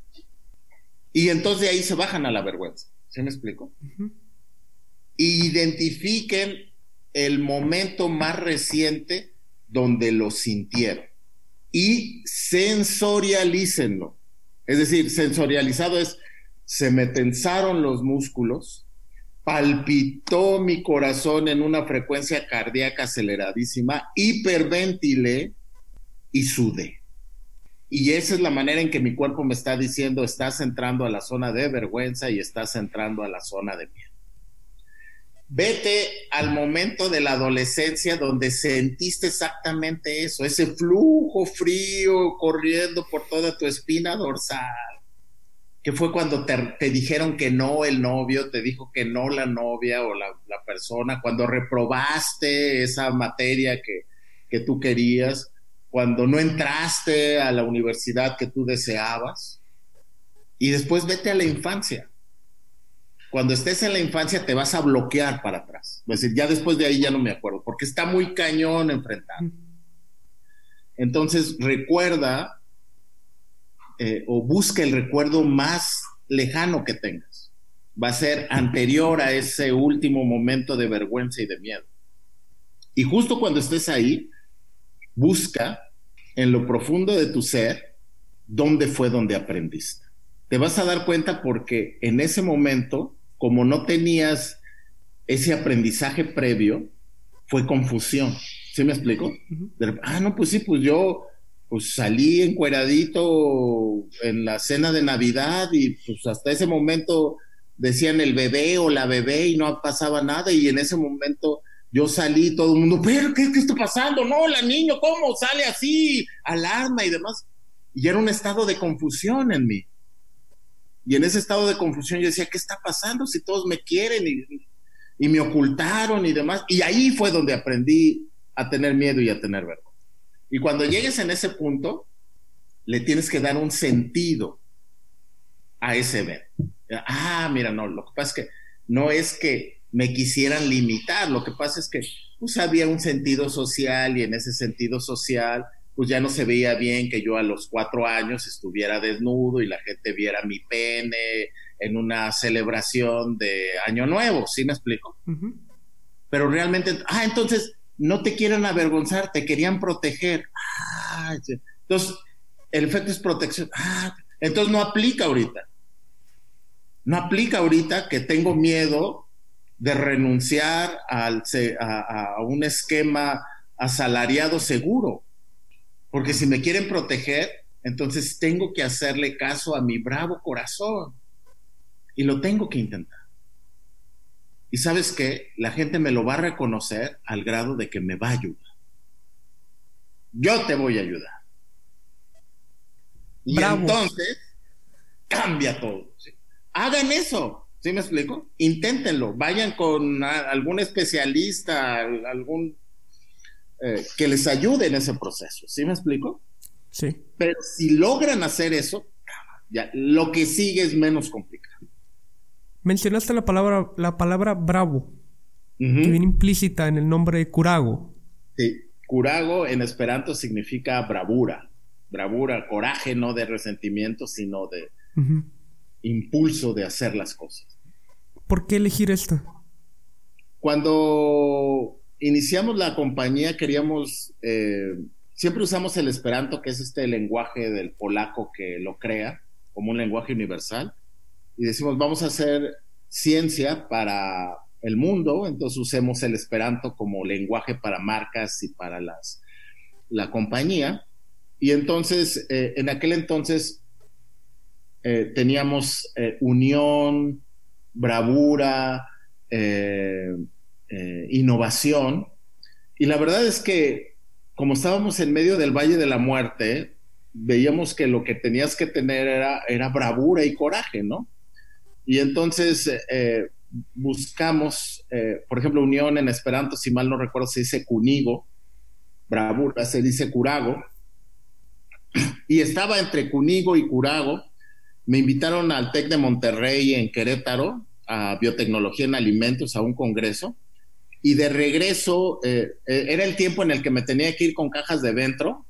Y entonces de ahí se bajan a la vergüenza. ¿Se me explico? Identifiquen el momento más reciente donde lo sintieron. Y sensorialícenlo. Es decir, sensorializado es, se me tensaron los músculos, palpitó mi corazón en una frecuencia cardíaca aceleradísima, hiperventilé y sudé. Y esa es la manera en que mi cuerpo me está diciendo, estás entrando a la zona de vergüenza y estás entrando a la zona de miedo. Vete al momento de la adolescencia donde sentiste exactamente eso, ese flujo frío corriendo por toda tu espina dorsal, que fue cuando te, dijeron que no el novio, te dijo que no la novia o la, persona, cuando reprobaste esa materia que, que tú querías, cuando no entraste a la universidad que tú deseabas. Y después vete a la infancia cuando estés en la infancia te vas a bloquear para atrás. Es decir, ya después de ahí ya no me acuerdo, porque está muy cañón enfrentar. Entonces, recuerda eh, o busca el recuerdo más lejano que tengas. Va a ser anterior a ese último momento de vergüenza y de miedo. Y justo cuando estés ahí, busca en lo profundo de tu ser dónde fue donde aprendiste. Te vas a dar cuenta porque en ese momento como no tenías ese aprendizaje previo, fue confusión. ¿Sí me explico? ah, no, pues sí, pues yo pues salí encueradito en la cena de Navidad y pues hasta ese momento decían el bebé o la bebé y no pasaba nada y en ese momento yo salí todo el mundo, pero ¿qué, qué está pasando? No, la niño, ¿cómo sale así? Alarma y demás. Y era un estado de confusión en mí. Y en ese estado de confusión yo decía, ¿qué está pasando si todos me quieren y, me ocultaron y demás? Y ahí fue donde aprendí a tener miedo y a tener vergüenza. Y cuando llegues en ese punto, le tienes que dar un sentido a ese ver. Ah, mira, no, lo que pasa es que no es que me quisieran limitar, lo que pasa es que pues había un sentido social y en ese sentido social pues ya no se veía bien que yo a los cuatro años estuviera desnudo y la gente viera mi pene en una celebración de Año Nuevo, ¿sí me explico? Pero realmente, ah, entonces no te quieren avergonzar, te querían proteger. Ah, entonces, el efecto es protección. Ah, entonces no aplica ahorita. No aplica ahorita que tengo miedo de renunciar a un esquema asalariado seguro porque si me quieren proteger, entonces tengo que hacerle caso a mi bravo corazón. Y lo tengo que intentar. Y sabes qué? La gente me lo va a reconocer al grado de que me va a ayudar. Yo te voy a ayudar. Y entonces cambia todo. Hagan eso. ¿Sí me explico? Inténtenlo. Vayan con algún especialista, algún eh, que les ayude en ese proceso. ¿Sí me explico? Sí. Pero si logran hacer eso, ya, lo que sigue es menos complicado. Mencionaste la palabra, la palabra bravo, que viene implícita en el nombre de Curago. Sí. curago en esperanto significa bravura, bravura, coraje, no de resentimiento, sino de impulso de hacer las cosas. ¿Por qué elegir esto? Cuando iniciamos la compañía queríamos, eh, siempre usamos el esperanto, que es este lenguaje del polaco que lo crea como un lenguaje universal, y decimos, vamos a hacer ciencia para el mundo, entonces usemos el esperanto como lenguaje para marcas y para las, la compañía. Y entonces, eh, en aquel entonces, eh, teníamos unión, bravura, innovación, y la verdad es que como estábamos en medio del Valle de la Muerte, veíamos que lo que tenías que tener era, era bravura y coraje, ¿no? Y entonces eh, buscamos, eh, por ejemplo, unión en Esperanto, si mal no recuerdo, se dice cunigo, bravura se dice curago, y estaba entre cunigo y curago. Me invitaron al TEC de Monterrey en Querétaro a biotecnología en alimentos, a un congreso, y de regreso eh, eh, era el tiempo en el que me tenía que ir con cajas de dentro,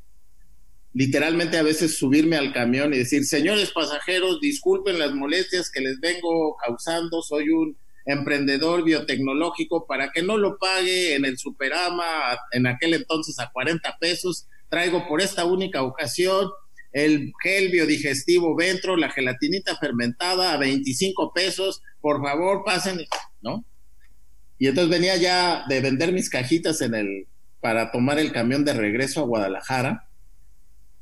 literalmente a veces subirme al camión y decir, señores pasajeros, disculpen las molestias que les vengo causando, soy un emprendedor biotecnológico, para que no lo pague en el Superama en aquel entonces a 40 pesos, traigo por esta única ocasión el gel biodigestivo Ventro, la gelatinita fermentada a 25 pesos, por favor pasen, ¿no? Y entonces venía ya de vender mis cajitas en el, para tomar el camión de regreso a Guadalajara.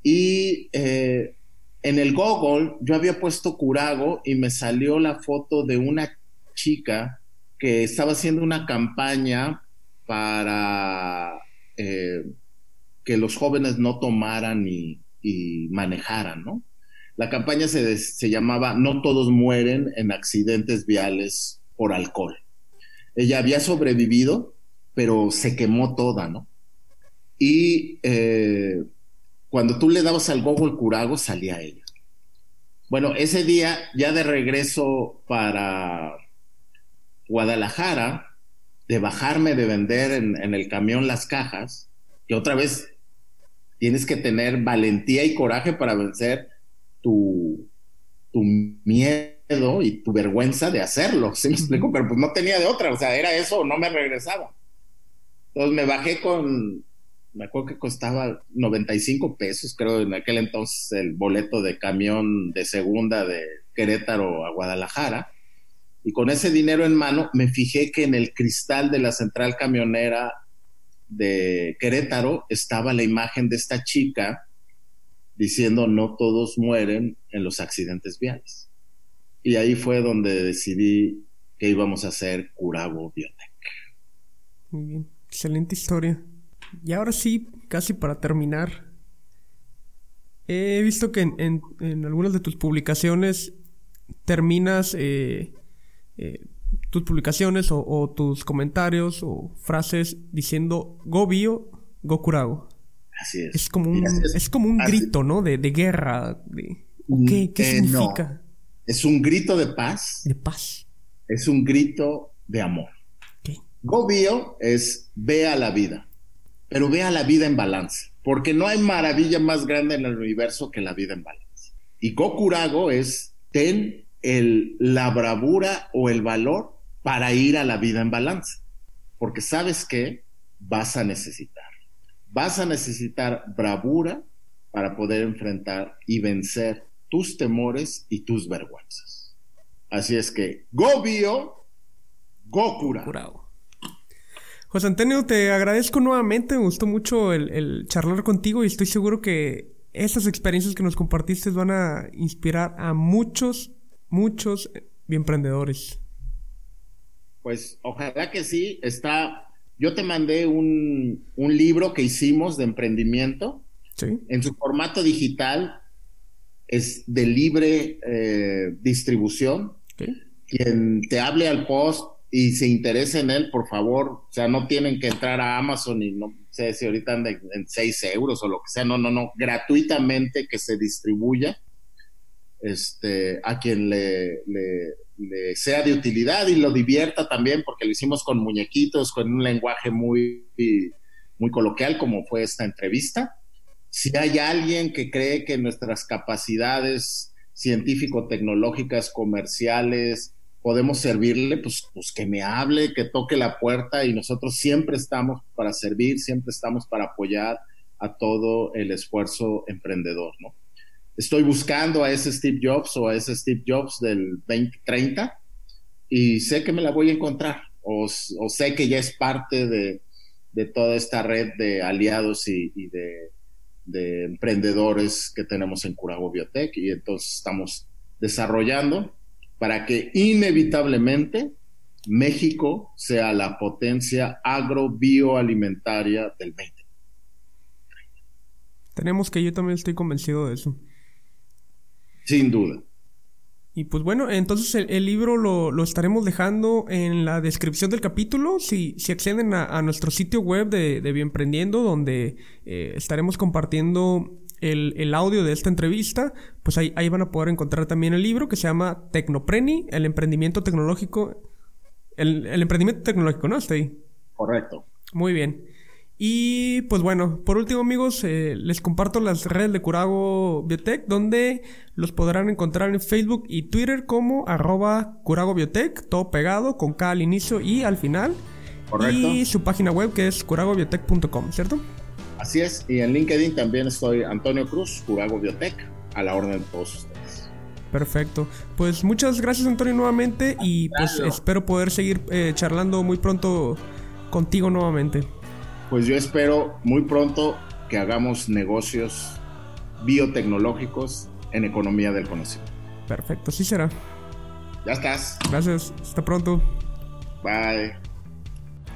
Y eh, en el Google yo había puesto Curago y me salió la foto de una chica que estaba haciendo una campaña para eh, que los jóvenes no tomaran y, manejaran, ¿no? La campaña se, se llamaba No todos mueren en accidentes viales por alcohol. Ella había sobrevivido, pero se quemó toda, ¿no? Y eh, cuando tú le dabas al Google Curago, salía ella. Bueno, ese día, ya de regreso para Guadalajara, de bajarme de vender en, el camión las cajas, que otra vez tienes que tener valentía y coraje para vencer tu, tu miedo y tu vergüenza de hacerlo, ¿sí me explico? Pero pues no tenía de otra, o sea, era eso no me regresaba. Entonces me bajé con, me acuerdo que costaba 95 pesos, creo, en aquel entonces el boleto de camión de segunda de Querétaro a Guadalajara. Y con ese dinero en mano me fijé que en el cristal de la central camionera de Querétaro estaba la imagen de esta chica diciendo no todos mueren en los accidentes viales. Y ahí fue donde decidí que íbamos a hacer Curabo Biotech. Muy bien, excelente historia. Y ahora sí, casi para terminar, he visto que en, algunas de tus publicaciones terminas eh, eh, tus publicaciones o, tus comentarios o frases diciendo Go Bio, Go Curago. Así es. Es como un, es, como un grito, ¿no? De, guerra. De, ¿Qué, qué eh, significa? Es un grito de paz. De paz. Es un grito de amor. Go Bio es ve a la vida, pero ve a la vida en balance, porque no hay maravilla más grande en el universo que la vida en balance. Y Go Curago es ten el, la bravura o el valor para ir a la vida en balance, porque sabes que vas a necesitar. Vas a necesitar bravura para poder enfrentar y vencer tus temores y tus vergüenzas. Así es que, go bio, go curado. José Antonio, te agradezco nuevamente, me gustó mucho el, charlar contigo y estoy seguro que estas experiencias que nos compartiste van a inspirar a muchos, muchos emprendedores. Pues ojalá que sí, está, yo te mandé un, un libro que hicimos de emprendimiento. ¿Sí? En su formato digital es de libre eh, distribución. Quien te hable al post y se interese en él, por favor, o sea, no tienen que entrar a Amazon y no sé si ahorita andan en 6 euros o lo que sea, no, no, no, gratuitamente que se distribuya este, a quien le, le, sea de utilidad y lo divierta también, porque lo hicimos con muñequitos, con un lenguaje muy, muy coloquial como fue esta entrevista. Si hay alguien que cree que nuestras capacidades científico-tecnológicas, comerciales, podemos servirle, pues, pues que me hable, que toque la puerta y nosotros siempre estamos para servir, siempre estamos para apoyar a todo el esfuerzo emprendedor, ¿no? Estoy buscando a ese Steve Jobs o a ese Steve Jobs del 2030 y sé que me la voy a encontrar o, sé que ya es parte de, toda esta red de aliados y, de, de, emprendedores que tenemos en Curago Biotech y entonces estamos desarrollando para que inevitablemente México sea la potencia agrobioalimentaria del 20. Tenemos que, yo también estoy convencido de eso. Sin duda. Y pues bueno, entonces el, libro lo, estaremos dejando en la descripción del capítulo. Si, si acceden a, nuestro sitio web de, de Bienprendiendo, donde eh, estaremos compartiendo el, audio de esta entrevista, pues ahí, ahí, van a poder encontrar también el libro que se llama Tecnopreni, el emprendimiento tecnológico. El, el emprendimiento tecnológico, ¿no? Está ahí. Correcto. Muy bien. Y pues bueno, por último amigos, eh, les comparto las redes de Curago Biotech, donde los podrán encontrar en Facebook y Twitter como arroba Curago Biotech, todo pegado, con K al inicio y al final. Correcto. Y su página web que es curagobiotech.com, ¿cierto? Así es, y en LinkedIn también estoy Antonio Cruz, Curago Biotech, a la orden de todos ustedes. Perfecto. Pues muchas gracias Antonio nuevamente y pues espero poder seguir eh, charlando muy pronto contigo nuevamente pues yo espero muy pronto que hagamos negocios biotecnológicos en economía del conocimiento. Perfecto, sí será. Ya estás. Gracias, hasta pronto. Bye.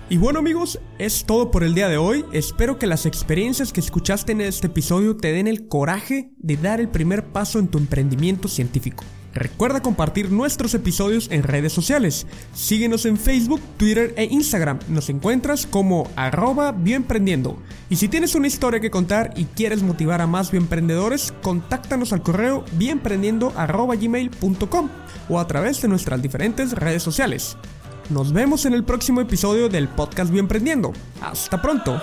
Y bueno amigos, es todo por el día de hoy. Espero que las experiencias que escuchaste en este episodio te den el coraje de dar el primer paso en tu emprendimiento científico. Recuerda compartir nuestros episodios en redes sociales. Síguenos en Facebook, Twitter e Instagram. Nos encuentras como arroba bioemprendiendo. Y si tienes una historia que contar y quieres motivar a más bioemprendedores, contáctanos al correo bienprendiendo.gmail.com o a través de nuestras diferentes redes sociales. Nos vemos en el próximo episodio del podcast Bien Prendiendo. Hasta pronto.